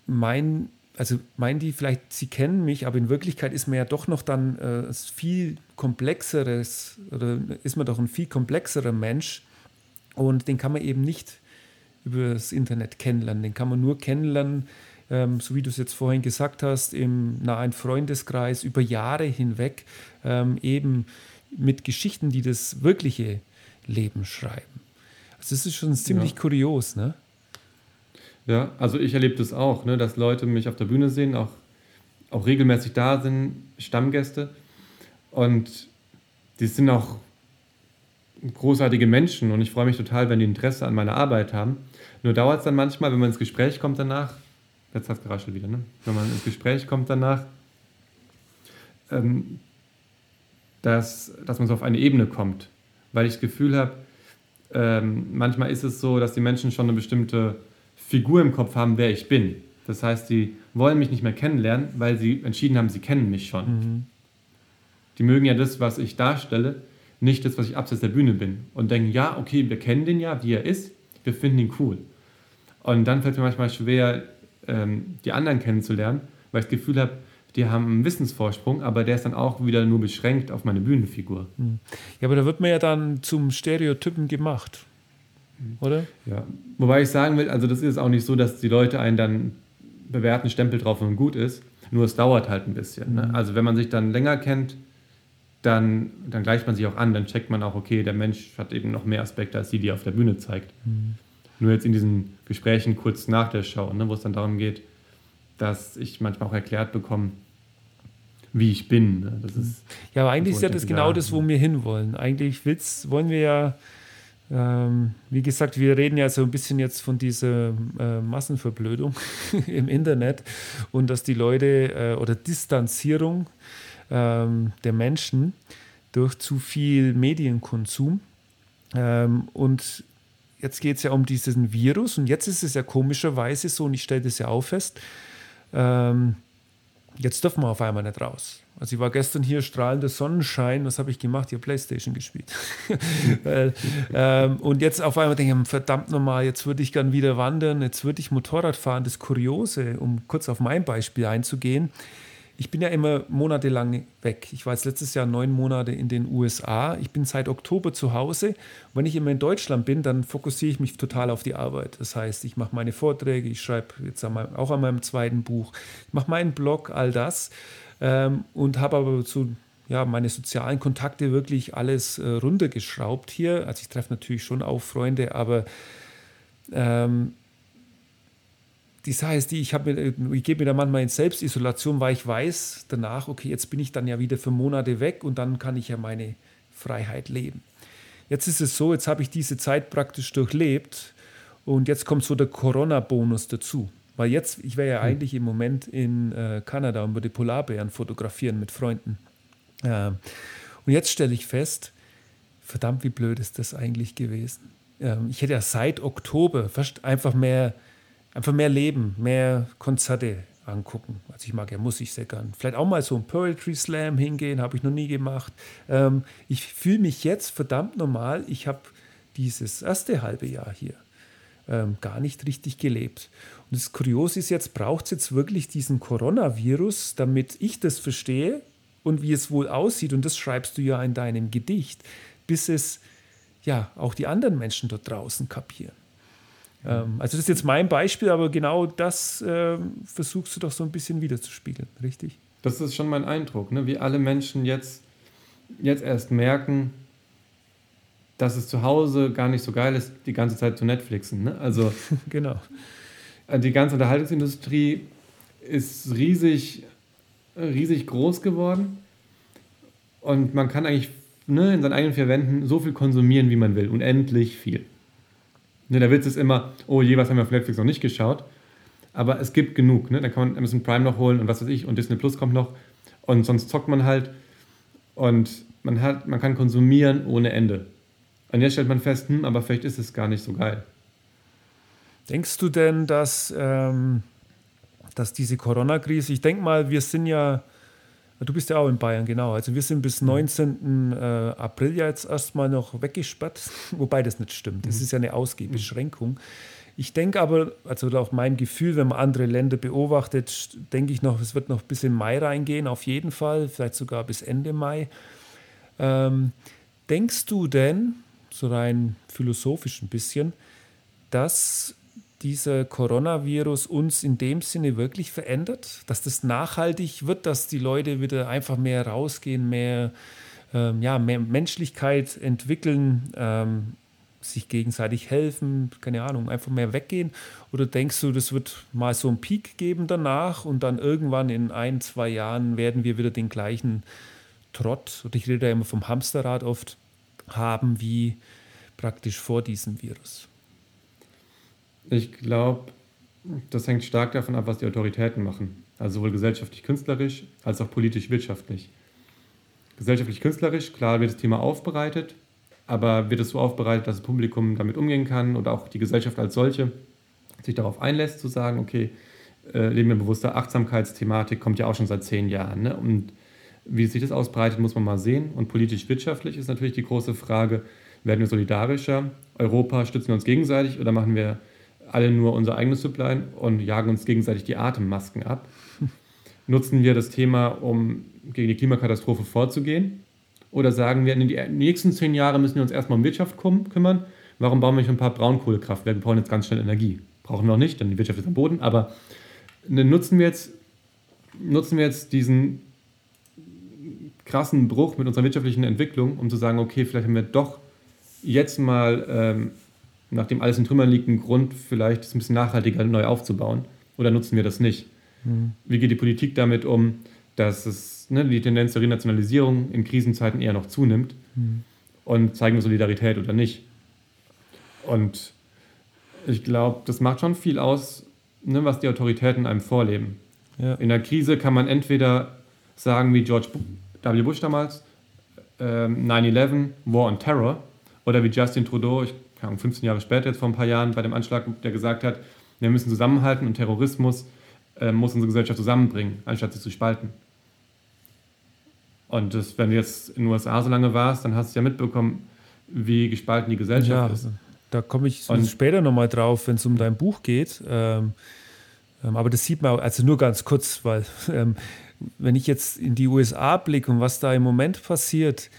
mein, also meinen die vielleicht, sie kennen mich, aber in Wirklichkeit ist man ja doch noch dann äh, viel komplexeres oder ist man doch ein viel komplexerer Mensch und den kann man eben nicht über das Internet kennenlernen. Den kann man nur kennenlernen, ähm, so wie du es jetzt vorhin gesagt hast, im nahen Freundeskreis über Jahre hinweg, ähm, eben mit Geschichten, die das wirkliche Leben schreiben. Also das ist schon ziemlich ja. kurios, ne? Ja, also ich erlebe das auch, ne, dass Leute mich auf der Bühne sehen, auch, auch regelmäßig da sind, Stammgäste. Und die sind auch großartige Menschen und ich freue mich total, wenn die Interesse an meiner Arbeit haben. Nur dauert es dann manchmal, wenn man ins Gespräch kommt danach, jetzt hat es geraschelt wieder, ne? wenn man ins Gespräch kommt danach, ähm, dass, dass man so auf eine Ebene kommt. Weil ich das Gefühl habe, ähm, manchmal ist es so, dass die Menschen schon eine bestimmte Figur im Kopf haben, wer ich bin. Das heißt, sie wollen mich nicht mehr kennenlernen, weil sie entschieden haben, sie kennen mich schon. Mhm. Die mögen ja das, was ich darstelle, nicht das, was ich abseits der Bühne bin. Und denken, ja, okay, wir kennen den ja, wie er ist, wir finden ihn cool. Und dann fällt mir manchmal schwer, ähm, die anderen kennenzulernen, weil ich das Gefühl habe, die haben einen Wissensvorsprung, aber der ist dann auch wieder nur beschränkt auf meine Bühnenfigur. Hm. Ja, aber da wird man ja dann zum Stereotypen gemacht, oder? Ja, wobei ich sagen will, also das ist auch nicht so, dass die Leute einen dann bewerten, Stempel drauf und gut ist, nur es dauert halt ein bisschen. Ne? Mhm. Also wenn man sich dann länger kennt, dann, dann gleicht man sich auch an, dann checkt man auch, okay, der Mensch hat eben noch mehr Aspekte als die, die er auf der Bühne zeigt. Mhm. Nur jetzt in diesen Gesprächen kurz nach der Show, ne, wo es dann darum geht, dass ich manchmal auch erklärt bekomme, wie ich bin. Ne? Das ist ja, aber eigentlich ist ja das genau das, wo wir hinwollen. Eigentlich will's, wollen wir ja, ähm, wie gesagt, wir reden ja so ein bisschen jetzt von dieser äh, Massenverblödung im Internet und dass die Leute äh, oder Distanzierung ähm, der Menschen durch zu viel Medienkonsum. Ähm, und jetzt geht es ja um diesen Virus und jetzt ist es ja komischerweise so, und ich stelle das ja auch fest, ähm, jetzt dürfen wir auf einmal nicht raus. Also ich war gestern hier strahlender Sonnenschein, was habe ich gemacht? Hier Playstation gespielt. Weil, ähm, und jetzt auf einmal denke ich, verdammt nochmal, jetzt würde ich gern wieder wandern, jetzt würde ich Motorrad fahren. Das Kuriose, um kurz auf mein Beispiel einzugehen, ich bin ja immer monatelang weg. Ich war jetzt letztes Jahr neun Monate in den USA. Ich bin seit Oktober zu Hause. wenn ich immer in Deutschland bin, dann fokussiere ich mich total auf die Arbeit. Das heißt, ich mache meine Vorträge, ich schreibe jetzt auch an meinem zweiten Buch, ich mache meinen Blog, all das. Ähm, und habe aber so ja, meine sozialen Kontakte wirklich alles äh, runtergeschraubt hier. Also ich treffe natürlich schon auch Freunde, aber ähm, die Sache ist die, ich, ich gebe mir da manchmal in Selbstisolation, weil ich weiß danach, okay, jetzt bin ich dann ja wieder für Monate weg und dann kann ich ja meine Freiheit leben. Jetzt ist es so, jetzt habe ich diese Zeit praktisch durchlebt und jetzt kommt so der Corona-Bonus dazu. Weil jetzt, ich wäre ja hm. eigentlich im Moment in äh, Kanada und würde Polarbären fotografieren mit Freunden. Äh, und jetzt stelle ich fest, verdammt, wie blöd ist das eigentlich gewesen. Ähm, ich hätte ja seit Oktober fast einfach mehr einfach mehr leben, mehr Konzerte angucken. Also ich mag ja Musik sehr gern. Vielleicht auch mal so ein Poetry Slam hingehen, habe ich noch nie gemacht. Ähm, ich fühle mich jetzt verdammt normal. Ich habe dieses erste halbe Jahr hier ähm, gar nicht richtig gelebt. Und das Kuriose ist jetzt, braucht es jetzt wirklich diesen Coronavirus, damit ich das verstehe und wie es wohl aussieht. Und das schreibst du ja in deinem Gedicht, bis es ja auch die anderen Menschen dort draußen kapieren. Ähm, also das ist jetzt mein Beispiel, aber genau das äh, versuchst du doch so ein bisschen wiederzuspiegeln, richtig? Das ist schon mein Eindruck, ne? wie alle Menschen jetzt, jetzt erst merken, dass es zu Hause gar nicht so geil ist, die ganze Zeit zu Netflixen. Ne? Also genau. Äh, die ganze Unterhaltungsindustrie ist riesig, riesig groß geworden und man kann eigentlich ne, in seinen eigenen vier Wänden so viel konsumieren, wie man will, unendlich viel. Ne, der Witz ist immer, oh je, was haben wir auf Netflix noch nicht geschaut. Aber es gibt genug. Ne? Dann kann man Amazon Prime noch holen und was weiß ich und Disney Plus kommt noch. Und sonst zockt man halt und man, hat, man kann konsumieren ohne Ende. Und jetzt stellt man fest, hm, aber vielleicht ist es gar nicht so geil. Denkst du denn, dass, ähm, dass diese Corona-Krise, ich denke mal, wir sind ja, du bist ja auch in Bayern, genau, also wir sind bis 19. Mhm. Äh, April ja jetzt erstmal noch weggesperrt, wobei das nicht stimmt. Das mhm. ist ja eine Ausgehbeschränkung. Mhm. Ich denke aber, also auf mein Gefühl, wenn man andere Länder beobachtet, denke ich noch, es wird noch bis in Mai reingehen, auf jeden Fall, vielleicht sogar bis Ende Mai. Ähm, denkst du denn, so rein philosophisch ein bisschen, dass dieser Coronavirus uns in dem Sinne wirklich verändert, dass das nachhaltig wird, dass die Leute wieder einfach mehr rausgehen, mehr, ähm, ja, mehr Menschlichkeit entwickeln, ähm, sich gegenseitig helfen, keine Ahnung, einfach mehr weggehen? Oder denkst du, das wird mal so einen Peak geben danach und dann irgendwann in ein, zwei Jahren werden wir wieder den gleichen Trott, und ich rede ja immer vom Hamsterrad oft, haben wie praktisch vor diesem Virus? Ich glaube, das hängt stark davon ab, was die Autoritäten machen. Also sowohl gesellschaftlich-künstlerisch als auch politisch-wirtschaftlich. Gesellschaftlich-künstlerisch, klar wird das Thema aufbereitet, aber wird es so aufbereitet, dass das Publikum damit umgehen kann oder auch die Gesellschaft als solche sich darauf einlässt, zu sagen, okay, äh, Leben in bewusster Achtsamkeitsthematik kommt ja auch schon seit zehn Jahren. Ne? Und wie sich das ausbreitet, muss man mal sehen. Und politisch-wirtschaftlich ist natürlich die große Frage, werden wir solidarischer? Europa stützen wir uns gegenseitig oder machen wir alle nur unser eigenes Supply und jagen uns gegenseitig die Atemmasken ab? Nutzen wir das Thema, um gegen die Klimakatastrophe vorzugehen? Oder sagen wir, in den nächsten zehn Jahren müssen wir uns erstmal um Wirtschaft kümmern. Warum bauen wir nicht ein paar Braunkohlekraftwerke? Wir brauchen jetzt ganz schnell Energie. Brauchen wir auch nicht, denn die Wirtschaft ist am Boden. Aber ne, nutzen wir jetzt, nutzen wir jetzt diesen krassen Bruch mit unserer wirtschaftlichen Entwicklung, um zu sagen, okay, vielleicht haben wir doch jetzt mal, ähm, nachdem alles in Trümmern liegt, einen Grund, vielleicht es ein bisschen nachhaltiger neu aufzubauen. Oder nutzen wir das nicht? Mhm. Wie geht die Politik damit um, dass es ne, die Tendenz zur Renationalisierung in Krisenzeiten eher noch zunimmt mhm. und zeigen wir Solidarität oder nicht. Und ich glaube, das macht schon viel aus, ne, was die Autoritäten einem vorleben. Ja. In der Krise kann man entweder sagen, wie George W. Bush damals, ähm, 9-11, War on Terror, oder wie Justin Trudeau, ich 15 Jahre später, jetzt vor ein paar Jahren, bei dem Anschlag, der gesagt hat, wir müssen zusammenhalten und Terrorismus äh, muss unsere Gesellschaft zusammenbringen, anstatt sie zu spalten. Und das, wenn du jetzt in den USA so lange warst, dann hast du ja mitbekommen, wie gespalten die Gesellschaft ja, ist. Da komme ich und später nochmal drauf, wenn es um dein Buch geht. Ähm, ähm, aber das sieht man, also nur ganz kurz, weil ähm, wenn ich jetzt in die USA blicke und was da im Moment passiert,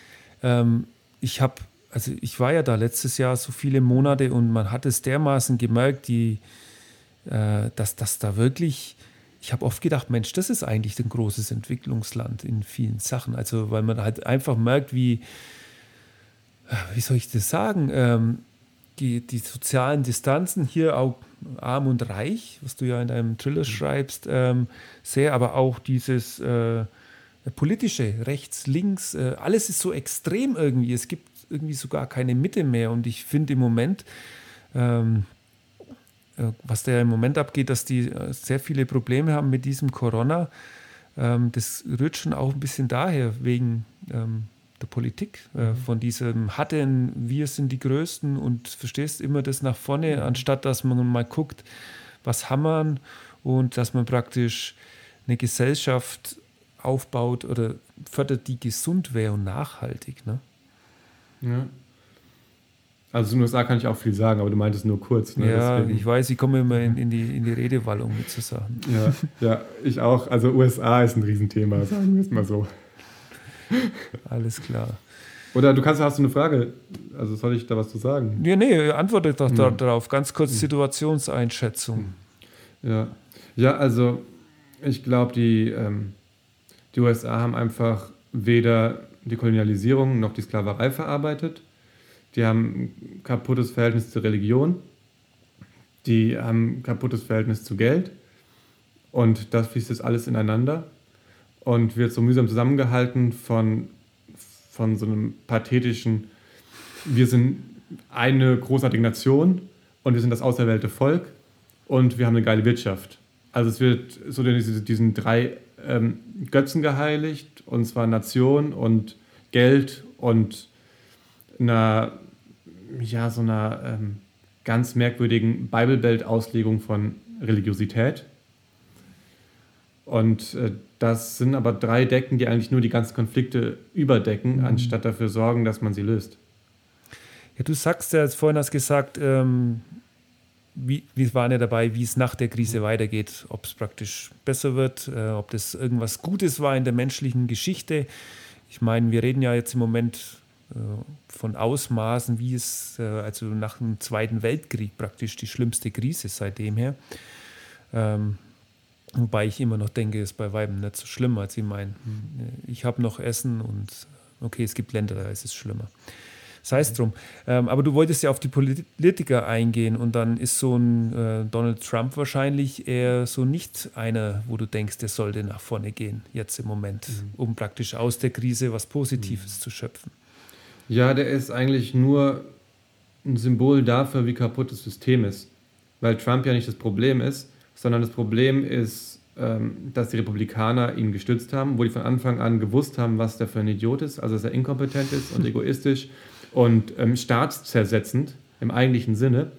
ähm, ich habe, also ich war ja da letztes Jahr so viele Monate und man hat es dermaßen gemerkt, die, äh, dass das da wirklich ich habe oft gedacht, Mensch, das ist eigentlich ein großes Entwicklungsland in vielen Sachen. Also, weil man halt einfach merkt, wie, wie soll ich das sagen, ähm, die, die sozialen Distanzen hier auch arm und reich, was du ja in deinem Thriller mhm. schreibst, ähm, sehr, aber auch dieses äh, politische, rechts, links, äh, alles ist so extrem irgendwie. Es gibt irgendwie sogar keine Mitte mehr. Und ich finde im Moment, ähm, äh, was da im Moment abgeht, dass die äh, sehr viele Probleme haben mit diesem Corona. Ähm, das rührt schon auch ein bisschen daher, wegen ähm, der Politik, äh, mhm. von diesem Hatten, wir sind die Größten und verstehst immer das nach vorne, mhm. anstatt dass man mal guckt, was haben wir und dass man praktisch eine Gesellschaft aufbaut oder fördert, die gesund wäre und nachhaltig. Ne? Ja. Also zu den USA kann ich auch viel sagen, aber du meintest nur kurz. Ne? Ja, Deswegen. ich weiß, ich komme immer in, in, die, in die Redewallung mit zu sagen. Ja, ja, ich auch. Also USA ist ein Riesenthema, sagen wir es mal so. Alles klar. Oder du kannst, hast du eine Frage? Also soll ich da was zu sagen? Ja, nee, antworte doch hm. darauf. Ganz kurz hm. Situationseinschätzung. Ja, ja also ich glaube, die, ähm, die USA haben einfach weder die Kolonialisierung noch die Sklaverei verarbeitet. Die haben ein kaputtes Verhältnis zur Religion, die haben ein kaputtes Verhältnis zu Geld. Und das fließt jetzt alles ineinander und wird so mühsam zusammengehalten von, von so einem pathetischen, wir sind eine großartige Nation und wir sind das auserwählte Volk und wir haben eine geile Wirtschaft. Also es wird so diesen drei ähm, Götzen geheiligt, und zwar Nation und Geld und einer, ja, so einer ähm, ganz merkwürdigen Bibelbelt-Auslegung von Religiosität. Und äh, das sind aber drei Decken, die eigentlich nur die ganzen Konflikte überdecken, mhm. anstatt dafür sorgen, dass man sie löst. Ja, du sagst ja, vorhin hast gesagt, ähm, wie, wir waren ja dabei, wie es nach der Krise weitergeht, ob es praktisch besser wird, äh, ob das irgendwas Gutes war in der menschlichen Geschichte. Ich meine, wir reden ja jetzt im Moment äh, von Ausmaßen, wie es, äh, also nach dem Zweiten Weltkrieg praktisch die schlimmste Krise seitdem her. Ähm, wobei ich immer noch denke, ist bei Weiben nicht so schlimm. als ich meine, ich habe noch Essen und okay, es gibt Länder, da ist es schlimmer. Sei es drum. Ähm, aber du wolltest ja auf die Politiker eingehen und dann ist so ein äh, Donald Trump wahrscheinlich eher so nicht einer, wo du denkst, der sollte nach vorne gehen, jetzt im Moment, mhm. um praktisch aus der Krise was Positives mhm. zu schöpfen. Ja, der ist eigentlich nur ein Symbol dafür, wie kaputt das System ist. Weil Trump ja nicht das Problem ist, sondern das Problem ist, ähm, dass die Republikaner ihn gestützt haben, wo die von Anfang an gewusst haben, was der für ein Idiot ist, also dass er inkompetent ist und egoistisch und ähm, staatszersetzend im eigentlichen Sinne.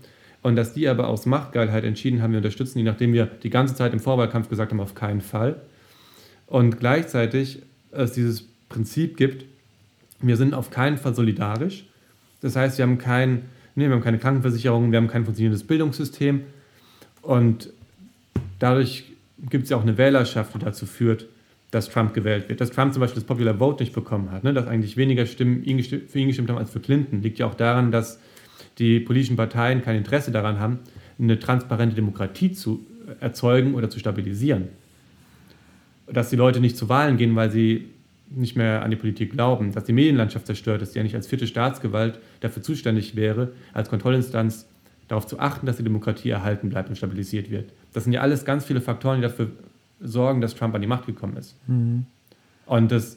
Und dass die aber aus Machtgeilheit entschieden haben, wir unterstützen ihn, nachdem wir die ganze Zeit im Vorwahlkampf gesagt haben, auf keinen Fall. Und gleichzeitig es dieses Prinzip gibt, wir sind auf keinen Fall solidarisch. Das heißt, wir haben, kein, nee, wir haben keine Krankenversicherung, wir haben kein funktionierendes Bildungssystem. Und dadurch gibt es ja auch eine Wählerschaft, die dazu führt, dass Trump gewählt wird. Dass Trump zum Beispiel das Popular Vote nicht bekommen hat, ne? dass eigentlich weniger Stimmen für ihn gestimmt haben als für Clinton, liegt ja auch daran, dass die politischen Parteien kein Interesse daran haben, eine transparente Demokratie zu erzeugen oder zu stabilisieren. Dass die Leute nicht zu Wahlen gehen, weil sie nicht mehr an die Politik glauben, dass die Medienlandschaft zerstört ist, die ja nicht als vierte Staatsgewalt dafür zuständig wäre, als Kontrollinstanz darauf zu achten, dass die Demokratie erhalten bleibt und stabilisiert wird. Das sind ja alles ganz viele Faktoren, die dafür sorgen, dass Trump an die Macht gekommen ist. Mhm. Und das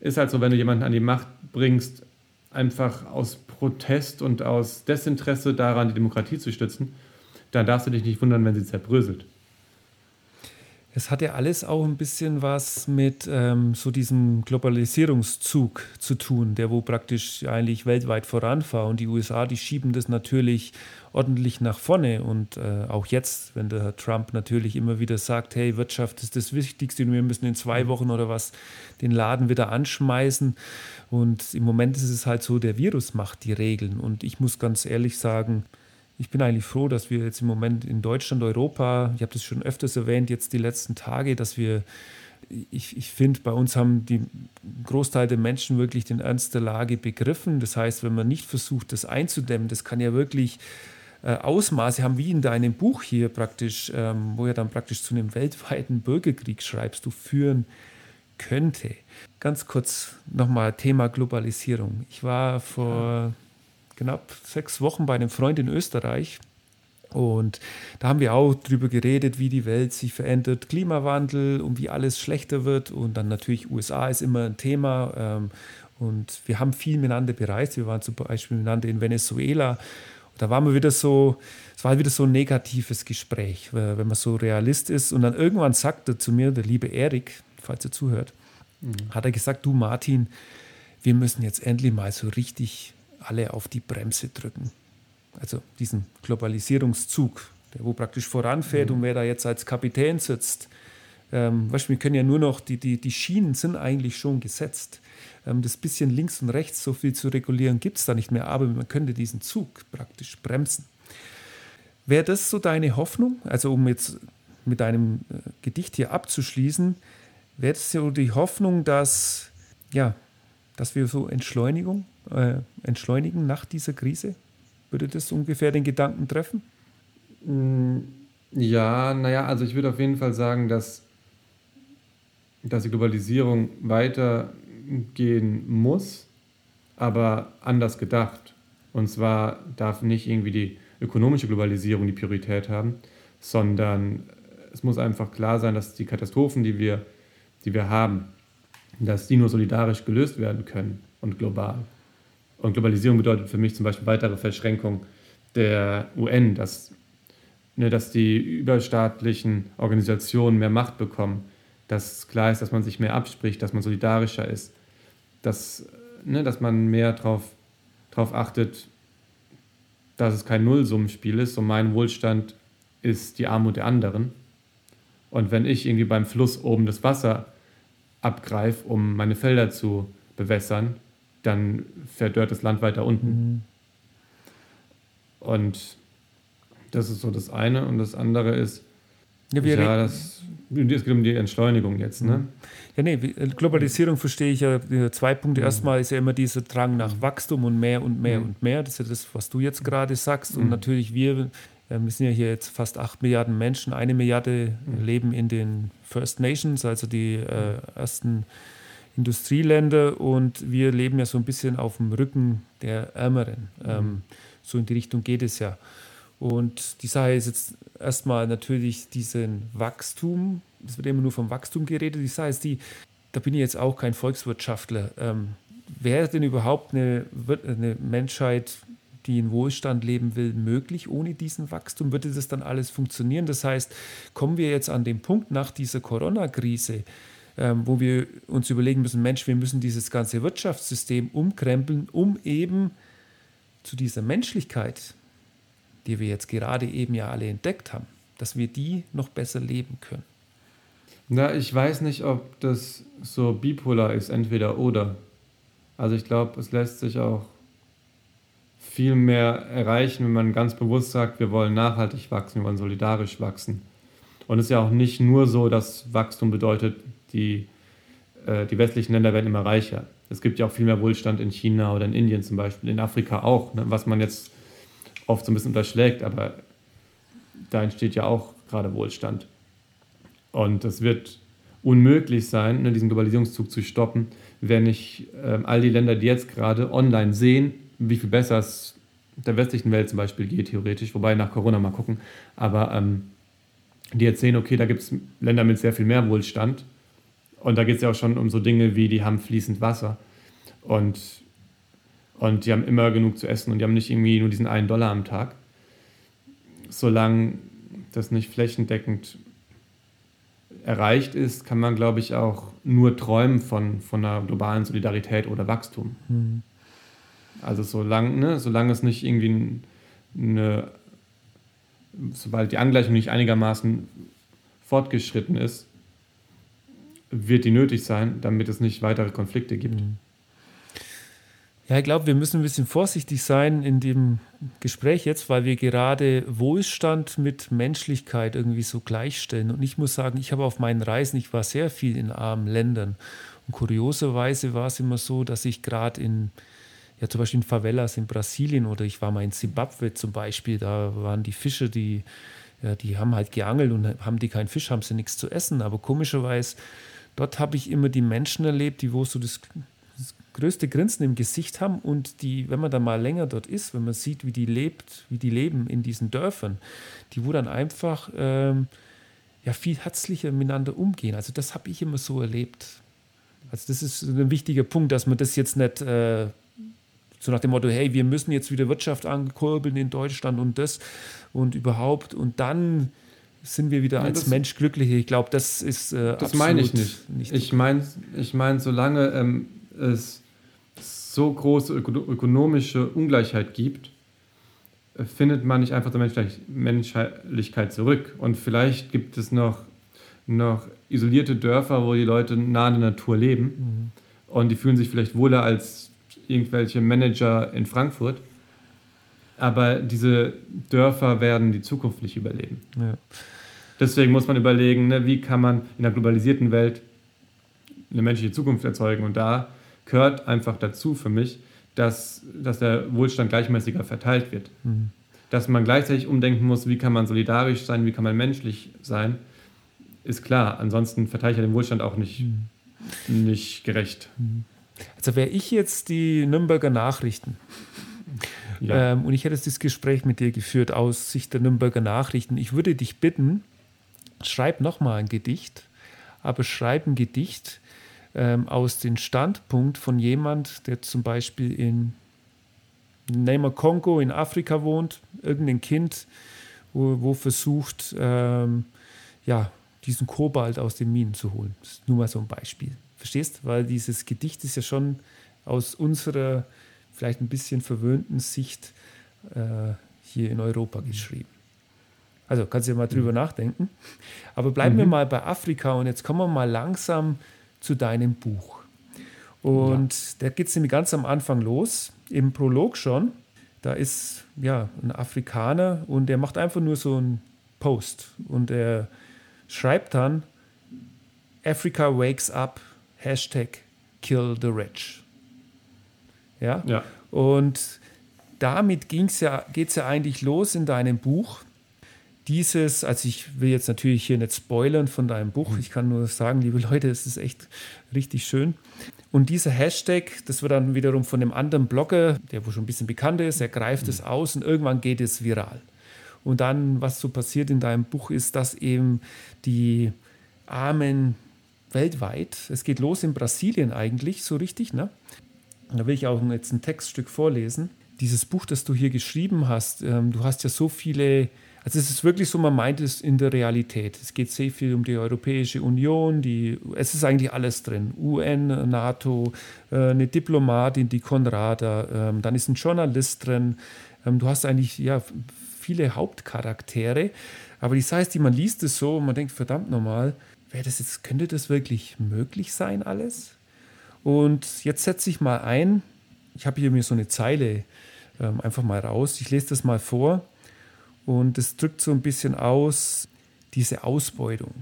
ist halt so, wenn du jemanden an die Macht bringst, einfach aus Protest und aus Desinteresse daran, die Demokratie zu stützen, dann darfst du dich nicht wundern, wenn sie zerbröselt. Es hat ja alles auch ein bisschen was mit ähm, so diesem Globalisierungszug zu tun, der wo praktisch eigentlich weltweit voranfahrt. Und die USA, die schieben das natürlich ordentlich nach vorne. Und äh, auch jetzt, wenn der Herr Trump natürlich immer wieder sagt, hey, Wirtschaft ist das Wichtigste und wir müssen in zwei Wochen oder was den Laden wieder anschmeißen. Und im Moment ist es halt so, der Virus macht die Regeln. Und ich muss ganz ehrlich sagen, ich bin eigentlich froh, dass wir jetzt im Moment in Deutschland, Europa, ich habe das schon öfters erwähnt, jetzt die letzten Tage, dass wir, ich, ich finde, bei uns haben die Großteil der Menschen wirklich den Ernst der Lage begriffen. Das heißt, wenn man nicht versucht, das einzudämmen, das kann ja wirklich äh, Ausmaße haben, wie in deinem Buch hier praktisch, ähm, wo ja dann praktisch zu einem weltweiten Bürgerkrieg schreibst, du führen könnte. Ganz kurz nochmal Thema Globalisierung. Ich war vor knapp sechs Wochen bei einem Freund in Österreich. Und da haben wir auch drüber geredet, wie die Welt sich verändert, Klimawandel und wie alles schlechter wird. Und dann natürlich USA ist immer ein Thema. Ähm, und wir haben viel miteinander bereist. Wir waren zum Beispiel miteinander in Venezuela. da waren wir wieder so, es war wieder so ein negatives Gespräch, wenn man so realist ist. Und dann irgendwann sagte zu mir der liebe Erik, falls er zuhört, mhm. hat er gesagt, du Martin, wir müssen jetzt endlich mal so richtig alle auf die Bremse drücken. Also diesen Globalisierungszug, der wo praktisch voranfährt mhm. und wer da jetzt als Kapitän sitzt. Ähm, weißt, wir können ja nur noch, die, die, die Schienen sind eigentlich schon gesetzt. Ähm, das bisschen links und rechts, so viel zu regulieren, gibt es da nicht mehr, aber man könnte diesen Zug praktisch bremsen. Wäre das so deine Hoffnung? Also um jetzt mit deinem äh, Gedicht hier abzuschließen, wäre das so die Hoffnung, dass, ja, dass wir so Entschleunigung äh, entschleunigen nach dieser Krise? Würde das ungefähr den Gedanken treffen? Mm, ja, naja, also ich würde auf jeden Fall sagen, dass, dass die Globalisierung weitergehen muss, aber anders gedacht. Und zwar darf nicht irgendwie die ökonomische Globalisierung die Priorität haben, sondern es muss einfach klar sein, dass die Katastrophen, die wir, die wir haben, dass die nur solidarisch gelöst werden können und global. Und Globalisierung bedeutet für mich zum Beispiel weitere Verschränkung der UN, dass, ne, dass die überstaatlichen Organisationen mehr Macht bekommen, dass klar ist, dass man sich mehr abspricht, dass man solidarischer ist, dass, ne, dass man mehr darauf drauf achtet, dass es kein Nullsummenspiel ist und mein Wohlstand ist die Armut der anderen. Und wenn ich irgendwie beim Fluss oben das Wasser abgreife, um meine Felder zu bewässern, dann verdörrt das Land weiter unten. Mhm. Und das ist so das eine. Und das andere ist, ja, ja das, es geht um die Entschleunigung jetzt. Ne? Mhm. Ja, nee, Globalisierung verstehe ich ja zwei Punkte. Mhm. Erstmal ist ja immer dieser Drang nach Wachstum und mehr und mehr mhm. und mehr. Das ist ja das, was du jetzt gerade sagst. Und mhm. natürlich wir, wir sind ja hier jetzt fast acht Milliarden Menschen. Eine Milliarde mhm. leben in den First Nations, also die äh, ersten Industrieländer. Und wir leben ja so ein bisschen auf dem Rücken der Ärmeren. Mhm. Ähm, so in die Richtung geht es ja. Und die Sache ist jetzt erstmal natürlich diesen Wachstum, es wird immer nur vom Wachstum geredet, die Sache ist die, da bin ich jetzt auch kein Volkswirtschaftler. Ähm, wäre denn überhaupt eine, eine Menschheit, die in Wohlstand leben will, möglich ohne diesen Wachstum? Würde das dann alles funktionieren? Das heißt, kommen wir jetzt an den Punkt nach dieser Corona-Krise, wo wir uns überlegen müssen, Mensch, wir müssen dieses ganze Wirtschaftssystem umkrempeln, um eben zu dieser Menschlichkeit, die wir jetzt gerade eben ja alle entdeckt haben, dass wir die noch besser leben können. Na, ich weiß nicht, ob das so bipolar ist, entweder oder. Also ich glaube, es lässt sich auch viel mehr erreichen, wenn man ganz bewusst sagt, wir wollen nachhaltig wachsen, wir wollen solidarisch wachsen. Und es ist ja auch nicht nur so, dass Wachstum bedeutet, die, äh, die westlichen Länder werden immer reicher. Es gibt ja auch viel mehr Wohlstand in China oder in Indien zum Beispiel, in Afrika auch, ne, was man jetzt oft so ein bisschen unterschlägt, aber da entsteht ja auch gerade Wohlstand. Und es wird unmöglich sein, ne, diesen Globalisierungszug zu stoppen, wenn nicht äh, all die Länder, die jetzt gerade online sehen, wie viel besser es der westlichen Welt zum Beispiel geht, theoretisch, wobei nach Corona mal gucken, aber ähm, die jetzt sehen, okay, da gibt es Länder mit sehr viel mehr Wohlstand und da geht es ja auch schon um so Dinge wie, die haben fließend Wasser und, und die haben immer genug zu essen und die haben nicht irgendwie nur diesen einen Dollar am Tag. Solange das nicht flächendeckend erreicht ist, kann man, glaube ich, auch nur träumen von, von einer globalen Solidarität oder Wachstum. Mhm. Also solange, ne, solange es nicht irgendwie eine, sobald die Angleichung nicht einigermaßen fortgeschritten ist, wird die nötig sein, damit es nicht weitere Konflikte gibt. Mhm. Ja, ich glaube, wir müssen ein bisschen vorsichtig sein in dem Gespräch jetzt, weil wir gerade Wohlstand mit Menschlichkeit irgendwie so gleichstellen. Und ich muss sagen, ich habe auf meinen Reisen, ich war sehr viel in armen Ländern. Und kurioserweise war es immer so, dass ich gerade in, ja zum Beispiel in Favelas in Brasilien oder ich war mal in Zimbabwe zum Beispiel, da waren die Fische, die, ja, die haben halt geangelt und haben die keinen Fisch, haben sie nichts zu essen. Aber komischerweise, dort habe ich immer die Menschen erlebt, die wo so das, das größte Grinsen im Gesicht haben und die, wenn man da mal länger dort ist, wenn man sieht, wie die lebt, wie die leben in diesen Dörfern, die wo dann einfach ähm, ja, viel herzlicher miteinander umgehen. Also das habe ich immer so erlebt. Also das ist ein wichtiger Punkt, dass man das jetzt nicht äh, so nach dem Motto, hey, wir müssen jetzt wieder Wirtschaft ankurbeln in Deutschland und das und überhaupt und dann sind wir wieder ja, als Mensch glücklich. Ich glaube, das ist äh, Das meine ich nicht. nicht ich meine, ich mein, solange ähm, es so große ökonomische Ungleichheit gibt, äh, findet man nicht einfach zur Menschlichkeit zurück. Und vielleicht gibt es noch, noch isolierte Dörfer, wo die Leute nah in der Natur leben mhm. und die fühlen sich vielleicht wohler als irgendwelche Manager in Frankfurt. Aber diese Dörfer werden die Zukunft nicht überleben. Ja. Deswegen muss man überlegen, ne, wie kann man in einer globalisierten Welt eine menschliche Zukunft erzeugen. Und da gehört einfach dazu für mich, dass, dass der Wohlstand gleichmäßiger verteilt wird. Mhm. Dass man gleichzeitig umdenken muss, wie kann man solidarisch sein, wie kann man menschlich sein, ist klar. Ansonsten verteile ich ja den Wohlstand auch nicht, mhm. nicht gerecht. Mhm. Also wäre ich jetzt die Nürnberger Nachrichten ja. ähm, und ich hätte das Gespräch mit dir geführt aus Sicht der Nürnberger Nachrichten, ich würde dich bitten, schreib nochmal ein Gedicht, aber schreib ein Gedicht ähm, aus dem Standpunkt von jemand, der zum Beispiel in wir Kongo in Afrika wohnt, irgendein Kind, wo, wo versucht, ähm, ja, diesen Kobalt aus den Minen zu holen. Das ist nur mal so ein Beispiel. Verstehst? Weil dieses Gedicht ist ja schon aus unserer vielleicht ein bisschen verwöhnten Sicht äh, hier in Europa geschrieben. Also kannst du ja mal drüber mhm. nachdenken. Aber bleiben mhm. wir mal bei Afrika und jetzt kommen wir mal langsam zu deinem Buch. Und ja. da geht es nämlich ganz am Anfang los, im Prolog schon. Da ist ja ein Afrikaner und der macht einfach nur so einen Post und er schreibt dann Africa wakes up, Hashtag kill the rich. Ja. ja. Und damit ging's ja, geht es ja eigentlich los in deinem Buch. Dieses, also ich will jetzt natürlich hier nicht spoilern von deinem Buch, mhm. ich kann nur sagen, liebe Leute, es ist echt richtig schön. Und dieser Hashtag, das wird dann wiederum von einem anderen Blogger, der wohl schon ein bisschen bekannt ist, er greift es mhm. aus und irgendwann geht es viral. Und dann, was so passiert in deinem Buch, ist, dass eben die Armen weltweit, es geht los in Brasilien eigentlich, so richtig, ne? Da will ich auch jetzt ein Textstück vorlesen. Dieses Buch, das du hier geschrieben hast, ähm, du hast ja so viele also es ist wirklich so, man meint es in der Realität. Es geht sehr viel um die Europäische Union, die, es ist eigentlich alles drin. UN, NATO, äh, eine Diplomatin, die Konrada, ähm, dann ist ein Journalist drin. Ähm, du hast eigentlich ja, viele Hauptcharaktere. Aber das heißt, man liest es so und man denkt, verdammt nochmal, das jetzt, könnte das wirklich möglich sein alles? Und jetzt setze ich mal ein, ich habe hier mir so eine Zeile ähm, einfach mal raus, ich lese das mal vor. Und es drückt so ein bisschen aus, diese Ausbeutung,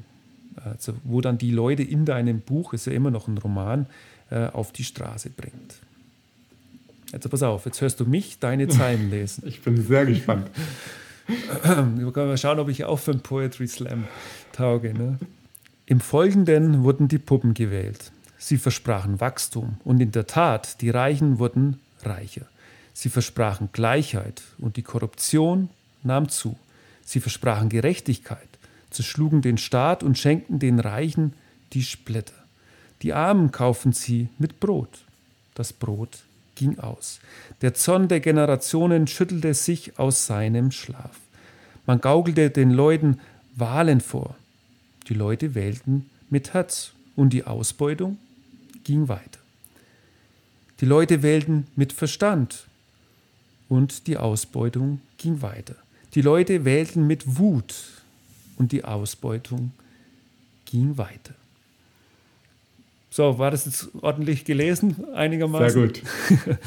also wo dann die Leute in deinem Buch, ist ja immer noch ein Roman, äh, auf die Straße bringt. Also pass auf, jetzt hörst du mich deine Zeilen lesen. Ich bin sehr gespannt. Wir können mal schauen, ob ich auch für einen Poetry Slam tauge. Ne? Im Folgenden wurden die Puppen gewählt. Sie versprachen Wachstum und in der Tat, die Reichen wurden reicher. Sie versprachen Gleichheit und die Korruption nahm zu. Sie versprachen Gerechtigkeit, zerschlugen den Staat und schenkten den Reichen die Splitter. Die Armen kauften sie mit Brot. Das Brot ging aus. Der Zorn der Generationen schüttelte sich aus seinem Schlaf. Man gaukelte den Leuten Wahlen vor. Die Leute wählten mit Herz und die Ausbeutung ging weiter. Die Leute wählten mit Verstand und die Ausbeutung ging weiter. Die Leute wählten mit Wut und die Ausbeutung ging weiter. So, war das jetzt ordentlich gelesen, einigermaßen? Sehr gut.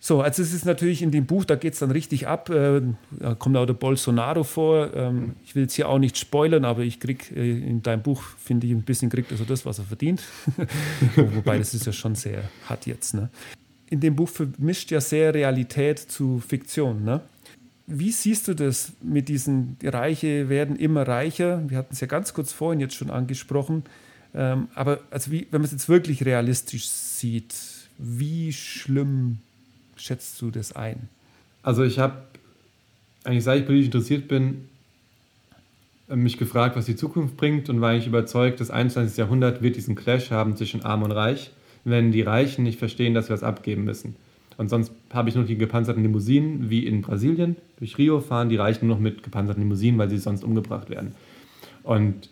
so, also es ist natürlich in dem Buch, da geht es dann richtig ab. Äh, da kommt auch der Bolsonaro vor. Ähm, ich will jetzt hier auch nicht spoilern, aber ich krieg äh, in deinem Buch, finde ich, ein bisschen kriegt also das, was er verdient. Wobei, das ist ja schon sehr hart jetzt. Ne? In dem Buch vermischt ja sehr Realität zu Fiktion. Ne? Wie siehst du das mit diesen Reiche werden immer reicher? Wir hatten es ja ganz kurz vorhin jetzt schon angesprochen. Ähm, aber also wie, wenn man es jetzt wirklich realistisch sieht, wie schlimm schätzt du das ein? Also ich habe, eigentlich seit ich politisch interessiert bin, mich gefragt, was die Zukunft bringt und war eigentlich überzeugt, das 21. Jahrhundert wird diesen Clash haben zwischen Arm und Reich, wenn die Reichen nicht verstehen, dass wir was abgeben müssen. Und sonst habe ich nur die gepanzerten Limousinen, wie in Brasilien. Durch Rio fahren die Reichen nur noch mit gepanzerten Limousinen, weil sie sonst umgebracht werden. Und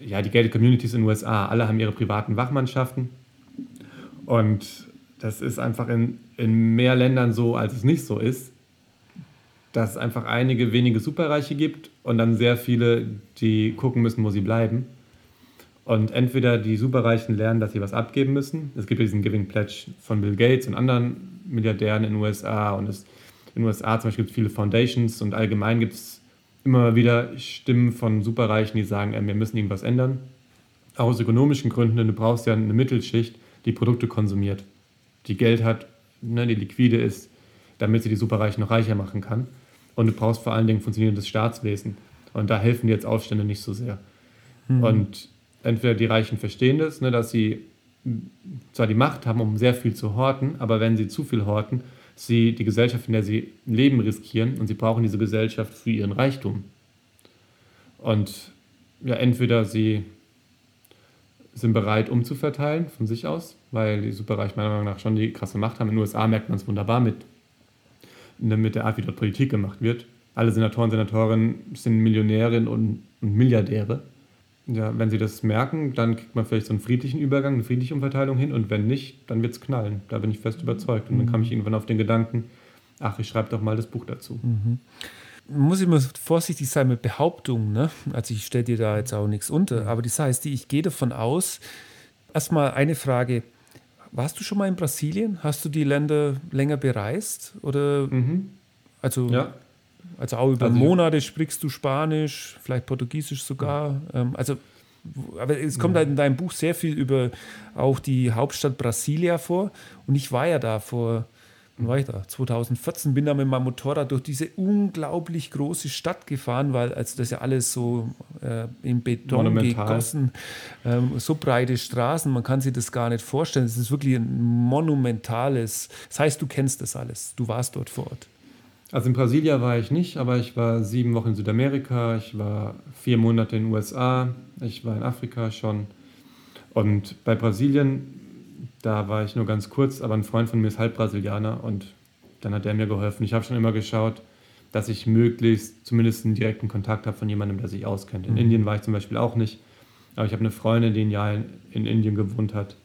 ja, die Gated Communities in den USA, alle haben ihre privaten Wachmannschaften. Und das ist einfach in, in mehr Ländern so, als es nicht so ist, dass es einfach einige wenige Superreiche gibt und dann sehr viele, die gucken müssen, wo sie bleiben. Und entweder die Superreichen lernen, dass sie was abgeben müssen. Es gibt ja diesen Giving Pledge von Bill Gates und anderen Milliardären in den USA. Und es, in den USA zum Beispiel gibt es viele Foundations und allgemein gibt es immer wieder Stimmen von Superreichen, die sagen, äh, wir müssen irgendwas ändern. Auch aus ökonomischen Gründen, denn du brauchst ja eine Mittelschicht, die Produkte konsumiert, die Geld hat, ne, die liquide ist, damit sie die Superreichen noch reicher machen kann. Und du brauchst vor allen Dingen funktionierendes Staatswesen. Und da helfen dir jetzt Aufstände nicht so sehr. Mhm. Und entweder die Reichen verstehen das, ne, dass sie zwar die Macht haben, um sehr viel zu horten, aber wenn sie zu viel horten, sie die Gesellschaft, in der sie leben, riskieren und sie brauchen diese Gesellschaft für ihren Reichtum. Und ja, entweder sie sind bereit, umzuverteilen von sich aus, weil die Superreichen meiner Meinung nach schon die krasse Macht haben. In den USA merkt man es wunderbar mit ne, mit der Art, wie dort Politik gemacht wird. Alle Senatoren, Senatorinnen sind Millionärinnen und, und Milliardäre. Ja, wenn sie das merken, dann kriegt man vielleicht so einen friedlichen Übergang, eine friedliche Umverteilung hin und wenn nicht, dann wird es knallen. Da bin ich fest überzeugt. Und dann kam ich irgendwann auf den Gedanken, ach, ich schreibe doch mal das Buch dazu. Mhm. Muss ich mal vorsichtig sein mit Behauptungen, ne? Also ich stelle dir da jetzt auch nichts unter, aber das heißt, ich gehe davon aus, erstmal eine Frage, warst du schon mal in Brasilien? Hast du die Länder länger bereist? Oder mhm. also ja. Also auch über also, Monate sprichst du Spanisch, vielleicht Portugiesisch sogar. Ähm, also, aber es kommt halt in deinem Buch sehr viel über auch die Hauptstadt Brasilia vor. Und ich war ja da vor, wann war ich da? 2014, bin da mit meinem Motorrad durch diese unglaublich große Stadt gefahren, weil also das ja alles so äh, in Beton Monumental. gegossen, ähm, so breite Straßen, man kann sich das gar nicht vorstellen. Es ist wirklich ein monumentales. Das heißt, du kennst das alles, du warst dort vor Ort. Also in Brasilia war ich nicht, aber ich war sieben Wochen in Südamerika, ich war vier Monate in den USA, ich war in Afrika schon. Und bei Brasilien, da war ich nur ganz kurz, aber ein Freund von mir ist halb Brasilianer und dann hat er mir geholfen. Ich habe schon immer geschaut, dass ich möglichst zumindest einen direkten Kontakt habe von jemandem, der sich auskennt. In mhm. Indien war ich zum Beispiel auch nicht, aber ich habe eine Freundin, die ein Jahr in, in Indien gewohnt hat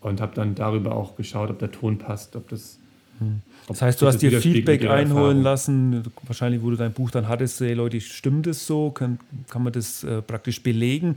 und habe dann darüber auch geschaut, ob der Ton passt, ob das hm. Das heißt, du hast dir Feedback einholen lassen, wahrscheinlich, wo du dein Buch dann hattest, hey Leute, stimmt es so? Kann, kann man das äh, praktisch belegen?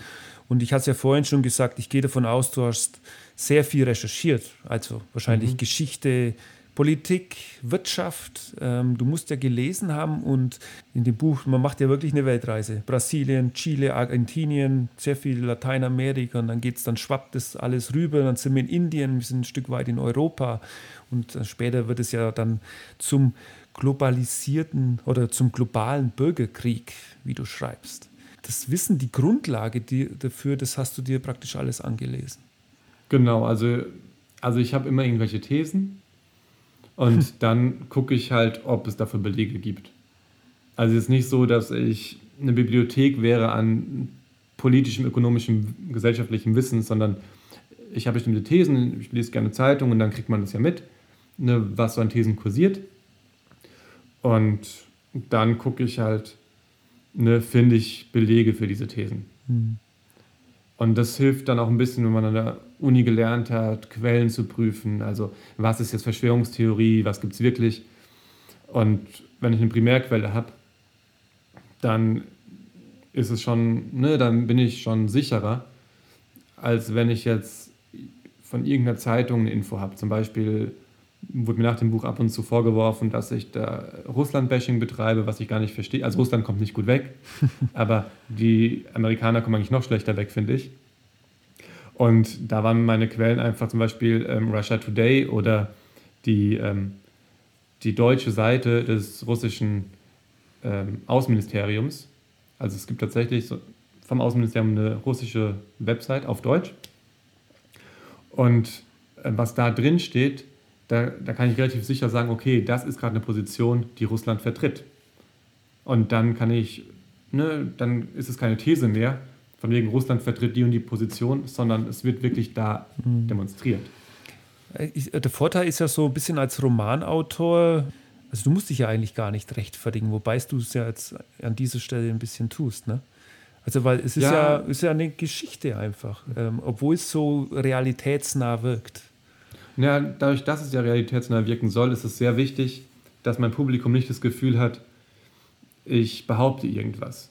Und ich hatte es ja vorhin schon gesagt, ich gehe davon aus, du hast sehr viel recherchiert, also wahrscheinlich mhm. Geschichte, Politik, Wirtschaft. Ähm, du musst ja gelesen haben und in dem Buch, man macht ja wirklich eine Weltreise. Brasilien, Chile, Argentinien, sehr viel Lateinamerika und dann geht es, dann schwappt das alles rüber, dann sind wir in Indien, wir sind ein Stück weit in Europa und äh, später wird es ja dann zum globalisierten oder zum globalen Bürgerkrieg, wie du schreibst. Das Wissen, die Grundlage dafür, das hast du dir praktisch alles angelesen. Genau, also, also ich habe immer irgendwelche Thesen und hm. dann gucke ich halt, ob es dafür Belege gibt. Also es ist nicht so, dass ich eine Bibliothek wäre an politischem, ökonomischem, gesellschaftlichem Wissen, sondern ich habe bestimmte Thesen, ich lese gerne Zeitungen und dann kriegt man das ja mit ne, was so an Thesen kursiert. Und dann gucke ich halt, ne, finde ich Belege für diese Thesen. Mhm. Und das hilft dann auch ein bisschen, wenn man an der Uni gelernt hat, Quellen zu prüfen. Also, was ist jetzt Verschwörungstheorie, was gibt es wirklich? Und wenn ich eine Primärquelle habe, dann ist es schon, ne, dann bin ich schon sicherer, als wenn ich jetzt von irgendeiner Zeitung eine Info habe. Zum Beispiel wurde mir nach dem Buch ab und zu vorgeworfen, dass ich da Russland-Bashing betreibe, was ich gar nicht verstehe. Also Russland kommt nicht gut weg, aber die Amerikaner kommen eigentlich noch schlechter weg, finde ich. Und da waren meine Quellen einfach zum Beispiel ähm, Russia Today oder die, ähm, die deutsche Seite des russischen ähm, Außenministeriums. Also es gibt tatsächlich so vom Außenministerium eine russische Website auf Deutsch. Und äh, was da drin steht, da, da kann ich relativ sicher sagen, okay, das ist gerade eine Position, die Russland vertritt. Und dann kann ich, ne, dann ist es keine These mehr, von wegen Russland vertritt die und die Position, sondern es wird wirklich da mhm. demonstriert. Ich, der Vorteil ist ja so ein bisschen als Romanautor, also du musst dich ja eigentlich gar nicht rechtfertigen, wobei du es ja jetzt an dieser Stelle ein bisschen tust, ne? Also weil es ist ja, ja ist ja eine Geschichte einfach, ähm, obwohl es so realitätsnah wirkt. Ja, dadurch, dass es ja realitätsnah wirken soll, ist es sehr wichtig, dass mein Publikum nicht das Gefühl hat, ich behaupte irgendwas.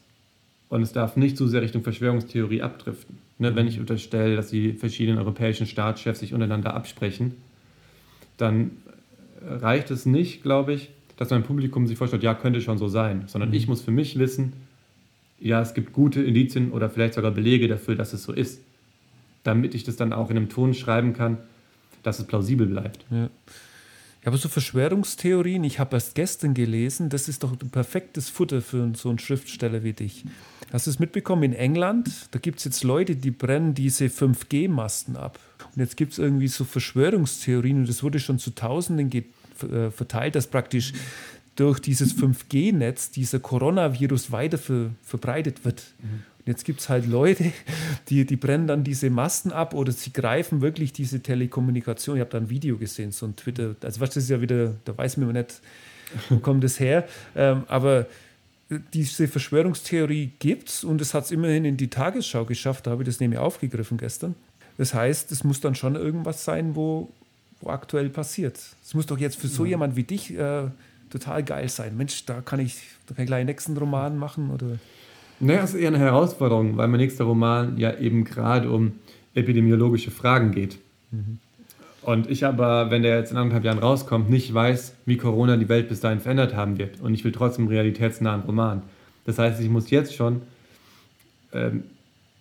Und es darf nicht zu sehr Richtung Verschwörungstheorie abdriften. Ne, wenn ich unterstelle, dass die verschiedenen europäischen Staatschefs sich untereinander absprechen, dann reicht es nicht, glaube ich, dass mein Publikum sich vorstellt, ja, könnte schon so sein, sondern mhm. ich muss für mich wissen, ja, es gibt gute Indizien oder vielleicht sogar Belege dafür, dass es so ist, damit ich das dann auch in einem Ton schreiben kann, dass es plausibel bleibt. Ja. Ja, aber so Verschwörungstheorien, ich habe erst gestern gelesen, das ist doch ein perfektes Futter für so einen Schriftsteller wie dich. Hast du es mitbekommen? In England, da gibt es jetzt Leute, die brennen diese 5G-Masten ab. Und jetzt gibt es irgendwie so Verschwörungstheorien und das wurde schon zu Tausenden äh, verteilt, dass praktisch durch dieses 5G-Netz dieser Coronavirus weiter ver verbreitet wird. Mhm. Und jetzt gibt es halt Leute, die, die brennen dann diese Masten ab oder sie greifen wirklich diese Telekommunikation. Ich habe da ein Video gesehen, so ein Twitter. Also, was das ist ja wieder, da weiß man nicht, wo kommt das her. Ähm, aber diese Verschwörungstheorie gibt es und es hat es immerhin in die Tagesschau geschafft. Da habe ich das nämlich aufgegriffen gestern. Das heißt, es muss dann schon irgendwas sein, wo, wo aktuell passiert. Es muss doch jetzt für so jemand wie dich äh, total geil sein. Mensch, da kann ich, da kann ich gleich einen nächsten Roman machen oder. Naja, es ist eher eine Herausforderung, weil mein nächster Roman ja eben gerade um epidemiologische Fragen geht. Mhm. Und ich aber, wenn der jetzt in anderthalb Jahren rauskommt, nicht weiß, wie Corona die Welt bis dahin verändert haben wird. Und ich will trotzdem einen realitätsnahen Roman. Das heißt, ich muss jetzt schon ähm,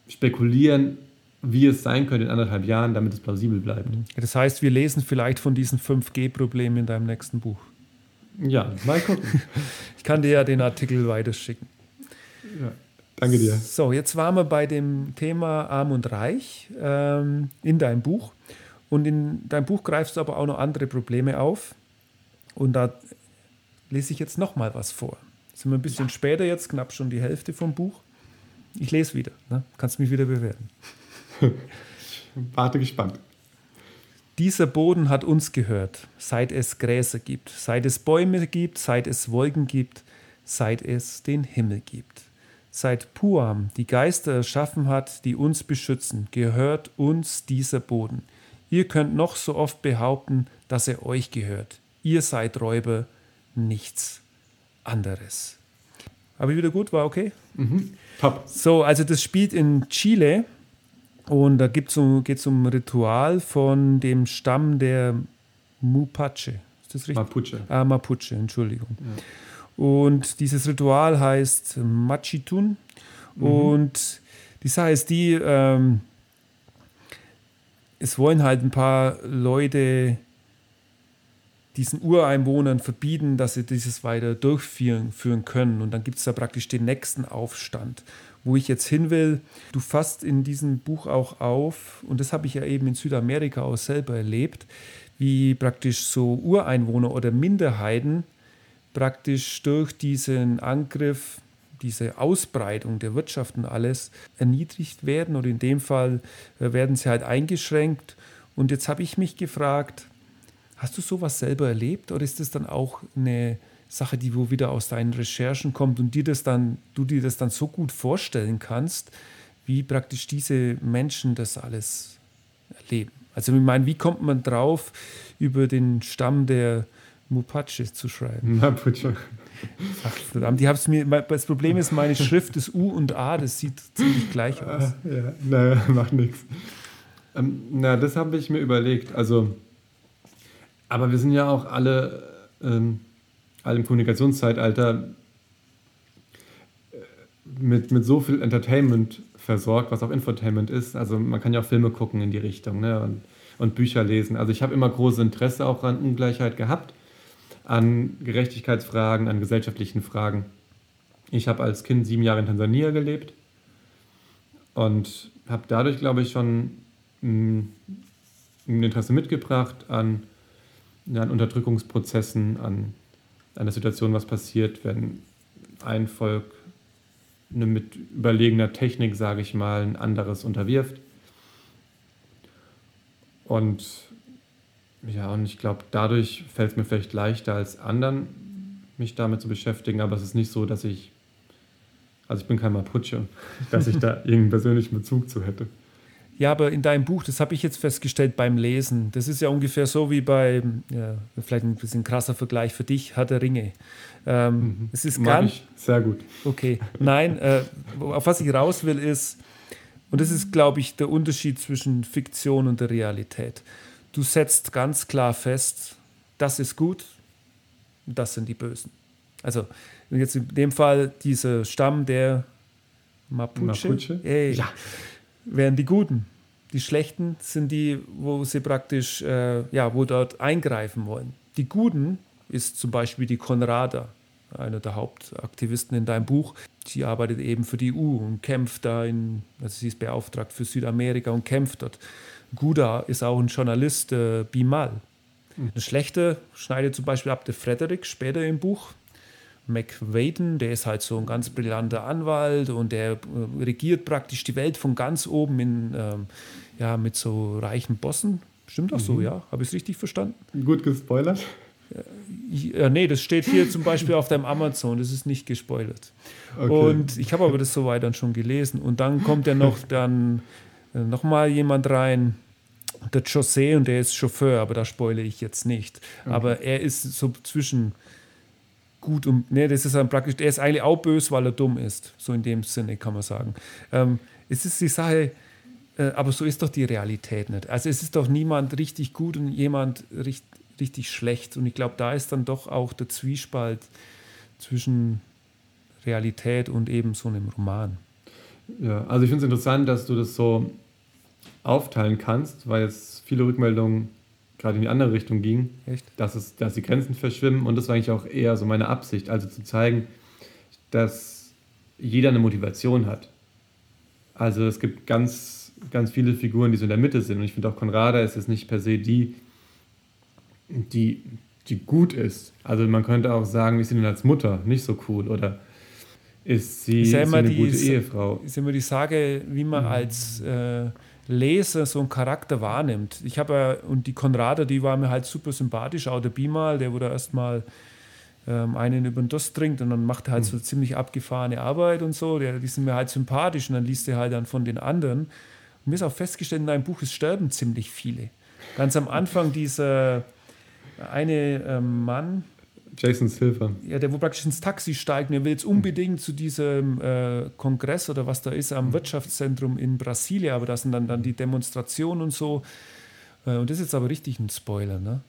spekulieren, wie es sein könnte in anderthalb Jahren, damit es plausibel bleibt. Mhm. Das heißt, wir lesen vielleicht von diesen 5G-Problemen in deinem nächsten Buch. Ja, mal gucken. ich kann dir ja den Artikel weiterschicken. Ja, danke dir. So, jetzt waren wir bei dem Thema Arm und Reich ähm, in deinem Buch. Und in deinem Buch greifst du aber auch noch andere Probleme auf. Und da lese ich jetzt noch mal was vor. Sind wir ein bisschen ja. später jetzt, knapp schon die Hälfte vom Buch. Ich lese wieder. Ne? Kannst mich wieder bewerten. Warte gespannt. Dieser Boden hat uns gehört, seit es Gräser gibt, seit es Bäume gibt, seit es Wolken gibt, seit es den Himmel gibt. Seit Puam die Geister erschaffen hat, die uns beschützen, gehört uns dieser Boden. Ihr könnt noch so oft behaupten, dass er euch gehört. Ihr seid Räuber, nichts anderes. Aber wieder gut, war okay? Mhm. Top. So, also das spielt in Chile und da geht es um, um Ritual von dem Stamm der Mupache. Ist das richtig? Mapuche. Ah, Mapuche, Entschuldigung. Ja. Und dieses Ritual heißt Machitun. Mhm. Und die Sache ist die, ähm, es wollen halt ein paar Leute diesen Ureinwohnern verbieten, dass sie dieses weiter durchführen können. Und dann gibt es da praktisch den nächsten Aufstand. Wo ich jetzt hin will, du fasst in diesem Buch auch auf, und das habe ich ja eben in Südamerika auch selber erlebt, wie praktisch so Ureinwohner oder Minderheiten praktisch durch diesen Angriff diese Ausbreitung der Wirtschaft und alles erniedrigt werden oder in dem Fall äh, werden sie halt eingeschränkt. Und jetzt habe ich mich gefragt, hast du sowas selber erlebt oder ist das dann auch eine Sache, die wo wieder aus deinen Recherchen kommt und dir das dann, du dir das dann so gut vorstellen kannst, wie praktisch diese Menschen das alles erleben? Also ich meine, wie kommt man drauf, über den Stamm der Mupache zu schreiben? Mapuche. Ach, verdammt, die hab's mir, das Problem ist, meine Schrift ist U und A, das sieht ziemlich gleich aus. Ja, naja, macht nichts. Ähm, na, das habe ich mir überlegt. Also, aber wir sind ja auch alle, ähm, alle im Kommunikationszeitalter äh, mit, mit so viel Entertainment versorgt, was auch Infotainment ist. Also man kann ja auch Filme gucken in die Richtung ne? und, und Bücher lesen. Also ich habe immer großes Interesse auch an Ungleichheit gehabt an Gerechtigkeitsfragen, an gesellschaftlichen Fragen. Ich habe als Kind sieben Jahre in Tansania gelebt und habe dadurch, glaube ich, schon ein Interesse mitgebracht an, an Unterdrückungsprozessen, an, an der Situation, was passiert, wenn ein Volk eine mit überlegener Technik, sage ich mal, ein anderes unterwirft. Und ja, und ich glaube, dadurch fällt es mir vielleicht leichter als anderen, mich damit zu beschäftigen, aber es ist nicht so, dass ich, also ich bin kein Mapuche, dass ich da irgendeinen persönlichen Bezug zu hätte. Ja, aber in deinem Buch, das habe ich jetzt festgestellt beim Lesen, das ist ja ungefähr so wie bei, ja, vielleicht ein bisschen krasser Vergleich für dich, Herr der Ringe. Ähm, mhm. Es ist ich. Sehr gut. Okay, nein, äh, auf was ich raus will ist, und das ist, glaube ich, der Unterschied zwischen Fiktion und der Realität du setzt ganz klar fest, das ist gut, das sind die Bösen. Also jetzt in dem Fall dieser Stamm der Mapuche, Mapuche? Ey, ja. wären die Guten. Die Schlechten sind die, wo sie praktisch, äh, ja, wo dort eingreifen wollen. Die Guten ist zum Beispiel die Konrada, einer der Hauptaktivisten in deinem Buch. Sie arbeitet eben für die EU und kämpft da in, also sie ist beauftragt für Südamerika und kämpft dort. Guda ist auch ein Journalist, äh, Bimal. Mhm. Eine schlechte schneidet zum Beispiel ab der Frederik später im Buch, McWaden, der ist halt so ein ganz brillanter Anwalt und der äh, regiert praktisch die Welt von ganz oben in, ähm, ja, mit so reichen Bossen. Stimmt das mhm. so, ja? Habe ich es richtig verstanden? Gut gespoilert. Ja, nee, das steht hier zum Beispiel auf deinem Amazon, das ist nicht gespoilert. Okay. Und ich habe aber das soweit dann schon gelesen. Und dann kommt ja noch dann äh, noch mal jemand rein, der José, und der ist Chauffeur, aber da spoile ich jetzt nicht. Okay. Aber er ist so zwischen gut und, ne, das ist dann praktisch, er ist eigentlich auch böse, weil er dumm ist. So in dem Sinne kann man sagen. Ähm, es ist die Sache, äh, aber so ist doch die Realität nicht. Also es ist doch niemand richtig gut und jemand richtig richtig schlecht. Und ich glaube, da ist dann doch auch der Zwiespalt zwischen Realität und eben so einem Roman. Ja, also ich finde es interessant, dass du das so aufteilen kannst, weil es viele Rückmeldungen gerade in die andere Richtung gingen, Echt? Dass, es, dass die Grenzen verschwimmen. Und das war eigentlich auch eher so meine Absicht, also zu zeigen, dass jeder eine Motivation hat. Also es gibt ganz, ganz viele Figuren, die so in der Mitte sind. Und ich finde auch Konrada ist jetzt nicht per se die, die, die gut ist. Also man könnte auch sagen, ist sie denn als Mutter nicht so cool oder ist sie, ist, ist sie eine die, gute Ehefrau? Ist immer die Sage, wie man mhm. als äh, Leser so einen Charakter wahrnimmt. Ich habe ja, und die Konrada, die war mir halt super sympathisch, auch der Bimal, der wurde erstmal ähm, einen über den Durst trinkt und dann macht er halt mhm. so ziemlich abgefahrene Arbeit und so. Der, die sind mir halt sympathisch und dann liest er halt dann von den anderen. Und mir ist auch festgestellt, in deinem Buch, es sterben ziemlich viele. Ganz am Anfang dieser eine ähm, Mann. Jason Silver. Ja, der wo praktisch ins Taxi steigt und er will jetzt unbedingt zu diesem äh, Kongress oder was da ist am Wirtschaftszentrum in Brasilien, aber da sind dann, dann die Demonstrationen und so. Äh, und das ist jetzt aber richtig ein Spoiler, ne?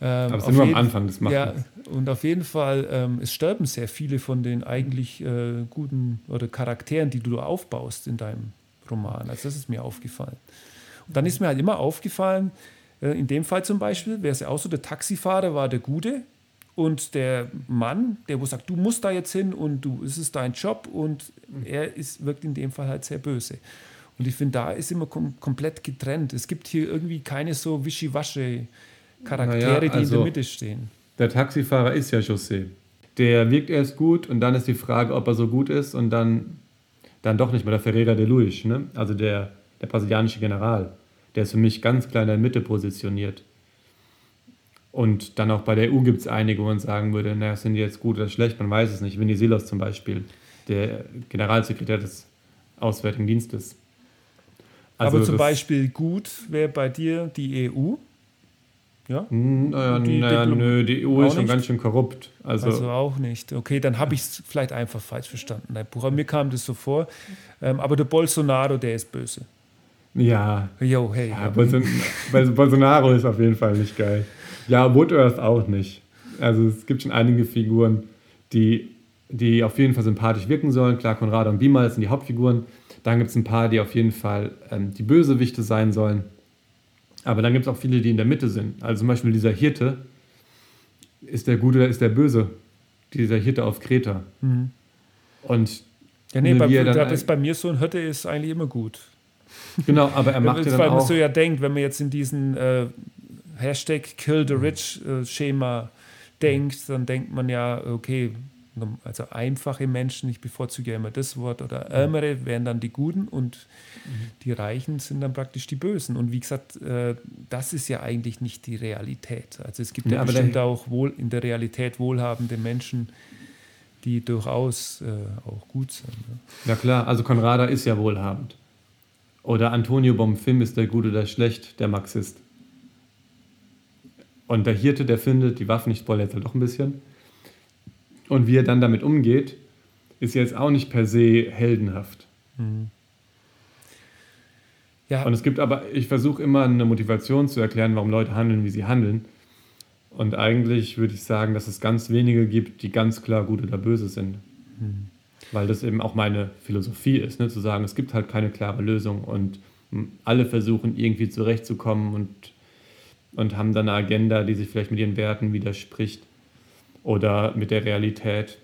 Ähm, aber es ist nur am Anfang, das macht Ja, und auf jeden Fall, ähm, es sterben sehr viele von den eigentlich äh, guten oder Charakteren, die du aufbaust in deinem Roman. Also das ist mir aufgefallen. Und dann ist mir halt immer aufgefallen, äh, in dem Fall zum Beispiel wäre es ja auch so, der Taxifahrer war der Gute und der Mann, der wo sagt, du musst da jetzt hin und du, es ist dein Job und er ist, wirkt in dem Fall halt sehr böse. Und ich finde, da ist immer kom komplett getrennt. Es gibt hier irgendwie keine so wischiwasche Charaktere, naja, also die in der also Mitte stehen. Der Taxifahrer ist ja José. Der wirkt erst gut und dann ist die Frage, ob er so gut ist und dann, dann doch nicht mehr. Der Ferreira de Luis, ne? also der, der brasilianische General der ist für mich ganz klar in der Mitte positioniert. Und dann auch bei der EU gibt es einige, wo man sagen würde, naja, sind die jetzt gut oder schlecht, man weiß es nicht. Venizelos zum Beispiel, der Generalsekretär des Auswärtigen Dienstes. Also Aber zum Beispiel gut wäre bei dir die EU. Ja? Naja, die, naja nö, die EU ist schon nicht? ganz schön korrupt. Also, also auch nicht. Okay, dann habe ich es vielleicht einfach falsch verstanden, dein Buch. Aber mir kam das so vor. Ähm, aber der Bolsonaro, der ist böse. Ja. Yo, hey. Ja, Bolson Bolsonaro ist auf jeden Fall nicht geil. Ja, Woodworth auch nicht. Also es gibt schon einige Figuren, die, die auf jeden Fall sympathisch wirken sollen. Klar, Konrad und Bimal sind die Hauptfiguren. Dann gibt es ein paar, die auf jeden Fall ähm, die Bösewichte sein sollen. Aber dann gibt es auch viele, die in der Mitte sind. Also zum Beispiel dieser Hirte. Ist der Gute oder ist der Böse? Dieser Hirte auf Kreta. Mhm. Und ja, nee, bei, das ist bei mir so ein Hirte ist eigentlich immer gut. Genau, aber er macht ja dann Weil man so ja denkt, wenn man jetzt in diesen äh, Hashtag Kill the Rich äh, Schema denkt, dann denkt man ja, okay, also einfache Menschen, ich bevorzuge ja immer das Wort, oder Ärmere wären dann die Guten und mhm. die Reichen sind dann praktisch die Bösen. Und wie gesagt, äh, das ist ja eigentlich nicht die Realität. Also es gibt ja, ja bestimmt auch wohl in der Realität wohlhabende Menschen, die durchaus äh, auch gut sind. Ne? Ja klar, also Konrada ist ja wohlhabend. Oder Antonio Bonfim ist der gut oder schlecht, der Marxist. Und der Hirte, der findet, die Waffen, ich spoilere jetzt halt doch ein bisschen. Und wie er dann damit umgeht, ist jetzt auch nicht per se heldenhaft. Mhm. Ja. Und es gibt aber, ich versuche immer eine Motivation zu erklären, warum Leute handeln, wie sie handeln. Und eigentlich würde ich sagen, dass es ganz wenige gibt, die ganz klar gut oder böse sind. Mhm weil das eben auch meine Philosophie ist, ne? zu sagen, es gibt halt keine klare Lösung und alle versuchen irgendwie zurechtzukommen und, und haben dann eine Agenda, die sich vielleicht mit ihren Werten widerspricht oder mit der Realität.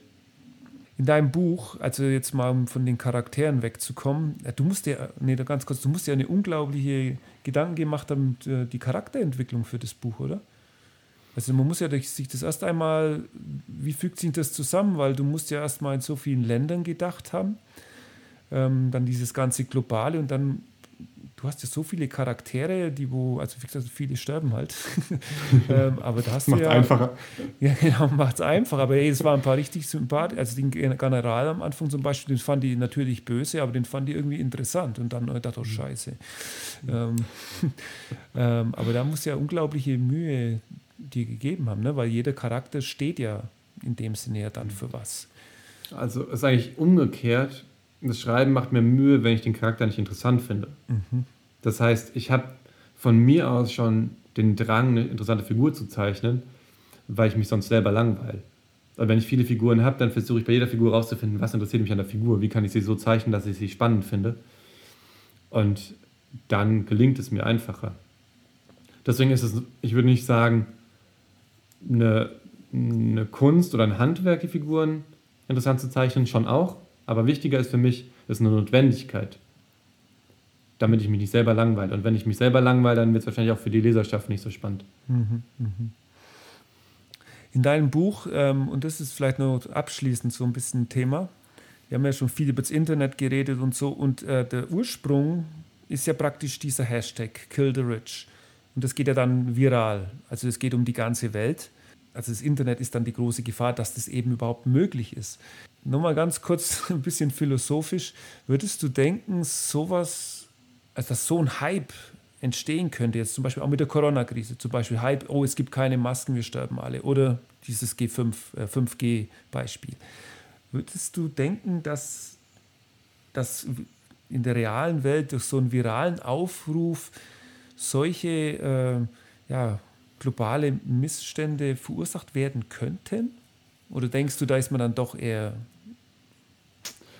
In deinem Buch, also jetzt mal um von den Charakteren wegzukommen, äh, du musst dir, nee, ganz kurz, du musst dir eine unglaubliche Gedanken gemacht haben, äh, die Charakterentwicklung für das Buch, oder? Also man muss ja sich das erst einmal, wie fügt sich das zusammen? Weil du musst ja erst mal in so vielen Ländern gedacht haben. Ähm, dann dieses ganze Globale und dann du hast ja so viele Charaktere, die wo, also wie gesagt, viele sterben halt. ähm, aber da hast macht du ja. einfacher. Ja, genau, macht es einfach. Aber ey, es waren ein paar richtig sympathisch. Also den General am Anfang zum Beispiel, den fand ich natürlich böse, aber den fand ich irgendwie interessant. Und dann dachte ich, oh Scheiße. Ähm, ähm, aber da muss ja unglaubliche Mühe dir gegeben haben, ne? weil jeder Charakter steht ja in dem Sinne ja dann für was. Also es ist eigentlich umgekehrt. Das Schreiben macht mir Mühe, wenn ich den Charakter nicht interessant finde. Mhm. Das heißt, ich habe von mir aus schon den Drang, eine interessante Figur zu zeichnen, weil ich mich sonst selber langweile. Und wenn ich viele Figuren habe, dann versuche ich bei jeder Figur rauszufinden, was interessiert mich an der Figur, wie kann ich sie so zeichnen, dass ich sie spannend finde. Und dann gelingt es mir einfacher. Deswegen ist es, ich würde nicht sagen, eine, eine Kunst oder ein Handwerk, die Figuren interessant zu zeichnen, schon auch. Aber wichtiger ist für mich, ist eine Notwendigkeit damit ich mich nicht selber langweile. Und wenn ich mich selber langweile, dann wird es wahrscheinlich auch für die Leserschaft nicht so spannend. Mhm, mhm. In deinem Buch, ähm, und das ist vielleicht noch abschließend so ein bisschen Thema, wir haben ja schon viel über das Internet geredet und so, und äh, der Ursprung ist ja praktisch dieser Hashtag Kill the Rich. Und das geht ja dann viral. Also es geht um die ganze Welt. Also das Internet ist dann die große Gefahr, dass das eben überhaupt möglich ist. Nochmal ganz kurz ein bisschen philosophisch. Würdest du denken, sowas also dass so ein Hype entstehen könnte, jetzt zum Beispiel auch mit der Corona-Krise, zum Beispiel Hype, oh, es gibt keine Masken, wir sterben alle, oder dieses G5, äh, 5G-Beispiel. Würdest du denken, dass, dass in der realen Welt durch so einen viralen Aufruf solche äh, ja, globale Missstände verursacht werden könnten? Oder denkst du, da ist man dann doch eher.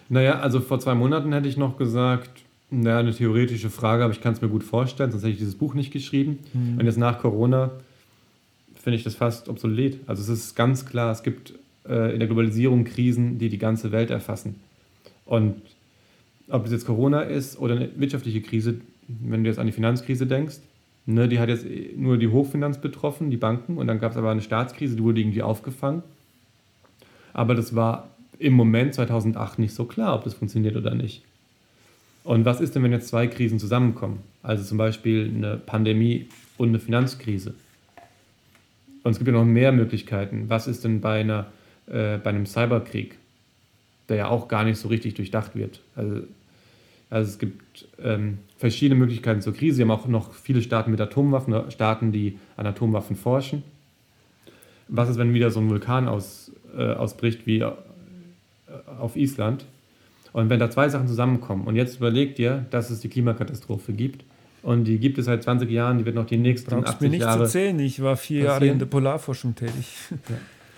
Naja, also vor zwei Monaten hätte ich noch gesagt, ja, eine theoretische Frage, aber ich kann es mir gut vorstellen, sonst hätte ich dieses Buch nicht geschrieben. Mhm. Und jetzt nach Corona finde ich das fast obsolet. Also es ist ganz klar, es gibt äh, in der Globalisierung Krisen, die die ganze Welt erfassen. Und ob es jetzt Corona ist oder eine wirtschaftliche Krise, wenn du jetzt an die Finanzkrise denkst, ne, die hat jetzt nur die Hochfinanz betroffen, die Banken, und dann gab es aber eine Staatskrise, die wurde irgendwie aufgefangen. Aber das war im Moment 2008 nicht so klar, ob das funktioniert oder nicht. Und was ist denn, wenn jetzt zwei Krisen zusammenkommen? Also zum Beispiel eine Pandemie und eine Finanzkrise. Und es gibt ja noch mehr Möglichkeiten. Was ist denn bei, einer, äh, bei einem Cyberkrieg, der ja auch gar nicht so richtig durchdacht wird? Also, also es gibt ähm, verschiedene Möglichkeiten zur Krise. Wir haben auch noch viele Staaten mit Atomwaffen, Staaten, die an Atomwaffen forschen. Was ist, wenn wieder so ein Vulkan aus, äh, ausbricht wie äh, auf Island? Und wenn da zwei Sachen zusammenkommen und jetzt überlegt dir, dass es die Klimakatastrophe gibt und die gibt es seit 20 Jahren, die wird noch die nächsten Brauchst 80 mir nicht Jahre. Zu erzählen, ich war vier. Jahre in der Polarforschung tätig. Ja.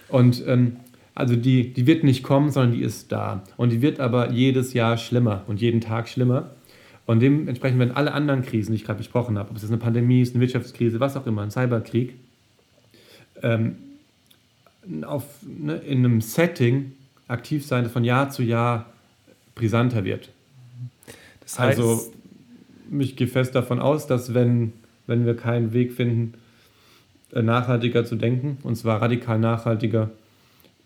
Und ähm, also die, die wird nicht kommen, sondern die ist da. Und die wird aber jedes Jahr schlimmer und jeden Tag schlimmer. Und dementsprechend werden alle anderen Krisen, die ich gerade besprochen habe, ob es eine Pandemie ist, eine Wirtschaftskrise, was auch immer, ein Cyberkrieg, ähm, auf, ne, in einem Setting aktiv sein, das von Jahr zu Jahr brisanter wird. Das heißt, also ich gehe fest davon aus, dass wenn, wenn wir keinen Weg finden, äh, nachhaltiger zu denken, und zwar radikal nachhaltiger,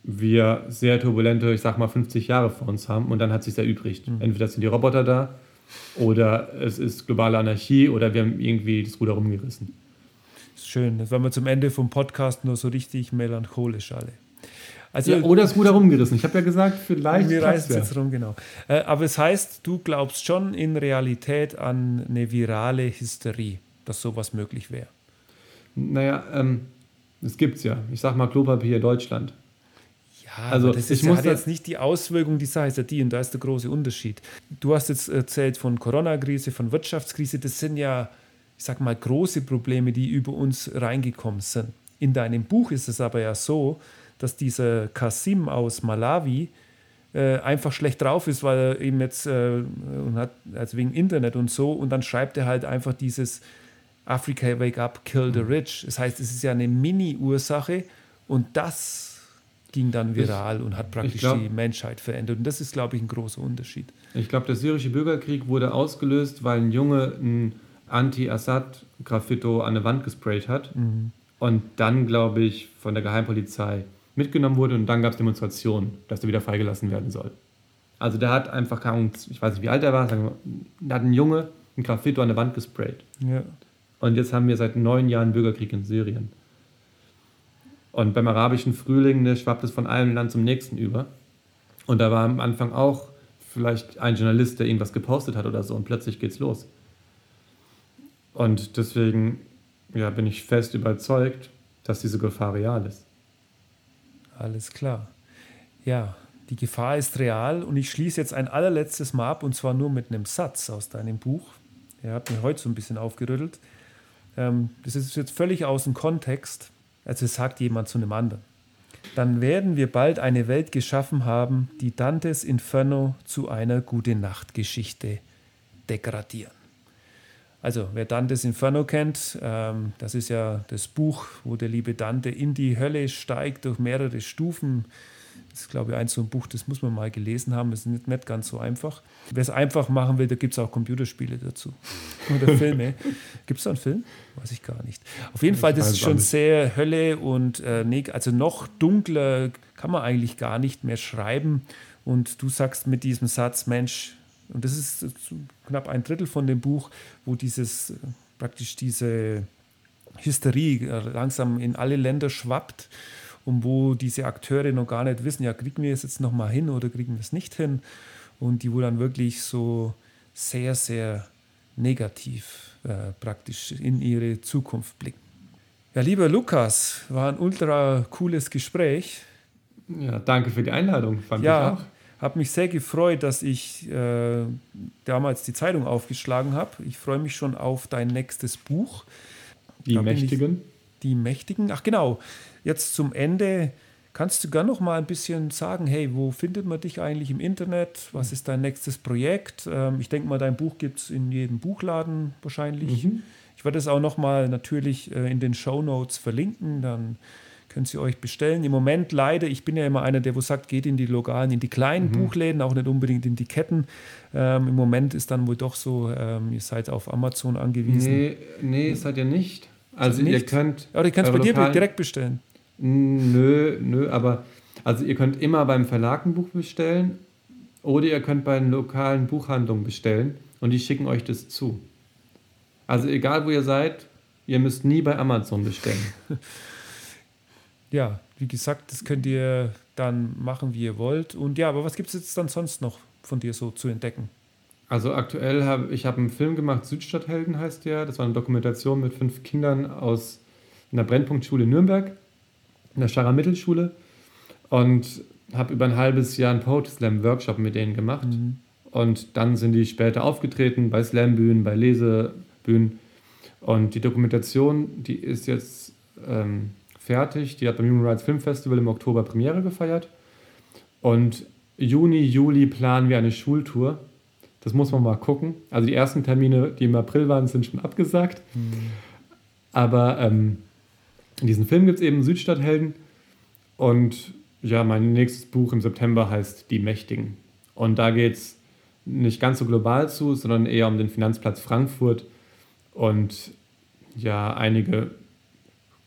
wir sehr turbulente, ich sag mal, 50 Jahre vor uns haben und dann hat sich erübrigt. Mhm. Entweder sind die Roboter da oder es ist globale Anarchie oder wir haben irgendwie das Ruder rumgerissen. Schön, das waren wir zum Ende vom Podcast nur so richtig melancholisch alle. Also, ja, oder ist gut herumgerissen. Ich habe ja gesagt, vielleicht. Wir reißen es jetzt rum, genau. Äh, aber es heißt, du glaubst schon in Realität an eine virale Hysterie, dass sowas möglich wäre. Naja, ähm, das es ja. Ich sag mal Klopapier Deutschland. Ja, also das ist, hat jetzt nicht die Auswirkung, die Sache ist ja die, und da ist der große Unterschied. Du hast jetzt erzählt von Corona-Krise, von Wirtschaftskrise, das sind ja, ich sag mal, große Probleme, die über uns reingekommen sind. In deinem Buch ist es aber ja so, dass dieser Kasim aus Malawi äh, einfach schlecht drauf ist, weil er eben jetzt äh, und hat, also wegen Internet und so, und dann schreibt er halt einfach dieses Africa Wake Up, Kill the mhm. Rich. Das heißt, es ist ja eine Mini-Ursache und das ging dann viral ich, und hat praktisch glaub, die Menschheit verändert. Und das ist, glaube ich, ein großer Unterschied. Ich glaube, der syrische Bürgerkrieg wurde ausgelöst, weil ein Junge ein Anti-Assad-Graffito an eine Wand gesprayt hat. Mhm. und dann, glaube ich, von der Geheimpolizei mitgenommen wurde und dann gab es Demonstrationen, dass er wieder freigelassen werden soll. Also der hat einfach, ich weiß nicht, wie alt er war, sagen wir, da hat ein Junge ein Graffito an der Wand gesprayt. Ja. Und jetzt haben wir seit neun Jahren Bürgerkrieg in Syrien. Und beim arabischen Frühling ne, schwappt es von einem Land zum nächsten über. Und da war am Anfang auch vielleicht ein Journalist, der irgendwas gepostet hat oder so und plötzlich geht's los. Und deswegen ja, bin ich fest überzeugt, dass diese Gefahr real ist. Alles klar. Ja, die Gefahr ist real und ich schließe jetzt ein allerletztes Mal ab und zwar nur mit einem Satz aus deinem Buch. Er hat mich heute so ein bisschen aufgerüttelt. Ähm, das ist jetzt völlig aus dem Kontext. Also es sagt jemand zu einem anderen. Dann werden wir bald eine Welt geschaffen haben, die Dantes Inferno zu einer gute Nachtgeschichte degradieren. Also wer Dantes Inferno kennt, ähm, das ist ja das Buch, wo der liebe Dante in die Hölle steigt durch mehrere Stufen. Das ist, glaube ich, eins so ein Buch, das muss man mal gelesen haben. Das ist nicht, nicht ganz so einfach. Wer es einfach machen will, da gibt es auch Computerspiele dazu. Oder Filme. gibt es da einen Film? Weiß ich gar nicht. Auf jeden ich Fall, das ist schon sehr Hölle und äh, also noch dunkler kann man eigentlich gar nicht mehr schreiben. Und du sagst mit diesem Satz, Mensch, und das ist knapp ein Drittel von dem Buch, wo dieses praktisch diese Hysterie äh, langsam in alle Länder schwappt und wo diese Akteure noch gar nicht wissen, ja, kriegen wir es jetzt noch mal hin oder kriegen wir es nicht hin und die wo dann wirklich so sehr, sehr negativ äh, praktisch in ihre Zukunft blicken. Ja, lieber Lukas, war ein ultra cooles Gespräch. Ja, danke für die Einladung, fand ja, ich auch habe mich sehr gefreut, dass ich äh, damals die Zeitung aufgeschlagen habe. Ich freue mich schon auf dein nächstes Buch. Die da Mächtigen. die Mächtigen. Ach genau. Jetzt zum Ende kannst du gar noch mal ein bisschen sagen, hey, wo findet man dich eigentlich im Internet? Was ist dein nächstes Projekt? Ähm, ich denke mal, dein Buch gibt es in jedem Buchladen wahrscheinlich. Mhm. Ich werde es auch noch mal natürlich äh, in den Show Notes verlinken. Dann können Sie euch bestellen. Im Moment leider, ich bin ja immer einer, der wo sagt, geht in die lokalen, in die kleinen mhm. Buchläden, auch nicht unbedingt in die Ketten. Ähm, Im Moment ist dann wohl doch so, ähm, ihr seid auf Amazon angewiesen. Nee, nee seid ihr nicht. Also nicht? ihr könnt. Oder ihr könnt es bei dir direkt bestellen. Nö, nö, aber also ihr könnt immer beim Verlag ein Buch bestellen oder ihr könnt bei den lokalen Buchhandlungen bestellen und die schicken euch das zu. Also egal wo ihr seid, ihr müsst nie bei Amazon bestellen. ja, wie gesagt, das könnt ihr dann machen, wie ihr wollt. Und ja, aber was gibt es jetzt dann sonst noch von dir so zu entdecken? Also aktuell habe ich hab einen Film gemacht, Südstadthelden heißt der. Das war eine Dokumentation mit fünf Kindern aus einer Brennpunktschule in Nürnberg, in der Schara Mittelschule. Und habe über ein halbes Jahr einen Poetry Slam Workshop mit denen gemacht. Mhm. Und dann sind die später aufgetreten bei Slam-Bühnen, bei Lesebühnen. Und die Dokumentation, die ist jetzt ähm, fertig. Die hat beim Human Rights Film Festival im Oktober Premiere gefeiert. Und Juni, Juli planen wir eine Schultour. Das muss man mal gucken. Also die ersten Termine, die im April waren, sind schon abgesagt. Mhm. Aber ähm, diesen Film gibt es eben Südstadthelden. Und ja, mein nächstes Buch im September heißt Die Mächtigen. Und da geht es nicht ganz so global zu, sondern eher um den Finanzplatz Frankfurt und ja, einige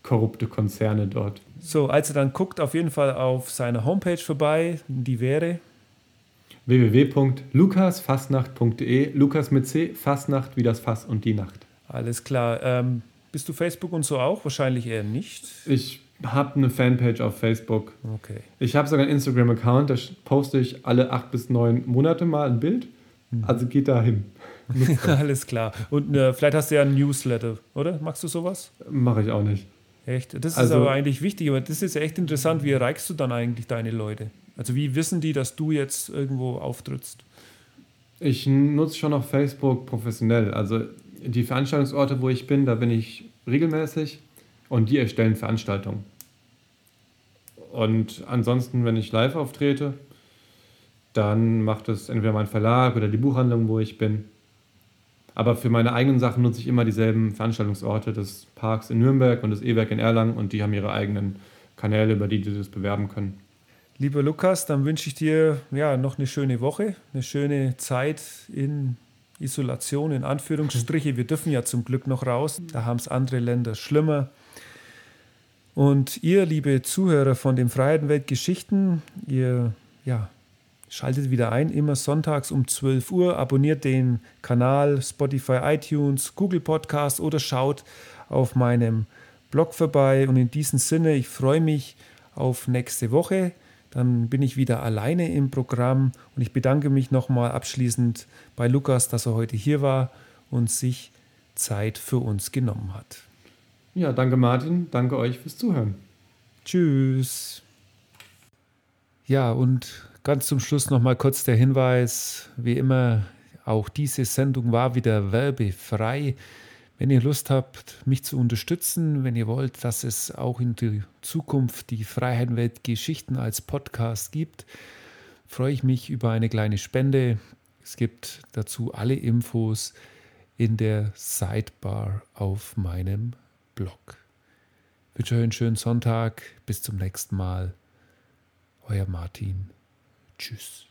korrupte Konzerne dort. So, also dann guckt auf jeden Fall auf seine Homepage vorbei, die wäre www.lukasfastnacht.de, Lukas mit C, Fastnacht wie das Fass und die Nacht. Alles klar. Ähm, bist du Facebook und so auch? Wahrscheinlich eher nicht. Ich habe eine Fanpage auf Facebook. Okay. Ich habe sogar einen Instagram-Account, da poste ich alle acht bis neun Monate mal ein Bild. Mhm. Also geht da hin. Alles klar. Und äh, vielleicht hast du ja ein Newsletter, oder? Machst du sowas? Mache ich auch nicht. Echt? Das ist also, aber eigentlich wichtig, aber das ist echt interessant. Wie erreichst du dann eigentlich deine Leute? Also wie wissen die, dass du jetzt irgendwo auftrittst? Ich nutze schon noch Facebook professionell. Also die Veranstaltungsorte, wo ich bin, da bin ich regelmäßig und die erstellen Veranstaltungen. Und ansonsten, wenn ich live auftrete, dann macht es entweder mein Verlag oder die Buchhandlung, wo ich bin. Aber für meine eigenen Sachen nutze ich immer dieselben Veranstaltungsorte des Parks in Nürnberg und des E-Werk in Erlangen und die haben ihre eigenen Kanäle, über die sie das bewerben können. Lieber Lukas, dann wünsche ich dir ja, noch eine schöne Woche, eine schöne Zeit in Isolation, in Anführungsstriche. Wir dürfen ja zum Glück noch raus, da haben es andere Länder schlimmer. Und ihr, liebe Zuhörer von den Freiheitenwelt Geschichten, ihr ja, schaltet wieder ein, immer sonntags um 12 Uhr, abonniert den Kanal Spotify, iTunes, Google Podcast oder schaut auf meinem Blog vorbei. Und in diesem Sinne, ich freue mich auf nächste Woche. Dann bin ich wieder alleine im Programm und ich bedanke mich nochmal abschließend bei Lukas, dass er heute hier war und sich Zeit für uns genommen hat. Ja, danke Martin, danke euch fürs Zuhören. Tschüss. Ja, und ganz zum Schluss nochmal kurz der Hinweis, wie immer, auch diese Sendung war wieder werbefrei. Wenn ihr Lust habt, mich zu unterstützen, wenn ihr wollt, dass es auch in der Zukunft die Freiheitenwelt Geschichten als Podcast gibt, freue ich mich über eine kleine Spende. Es gibt dazu alle Infos in der Sidebar auf meinem Blog. Ich wünsche euch einen schönen Sonntag. Bis zum nächsten Mal. Euer Martin. Tschüss.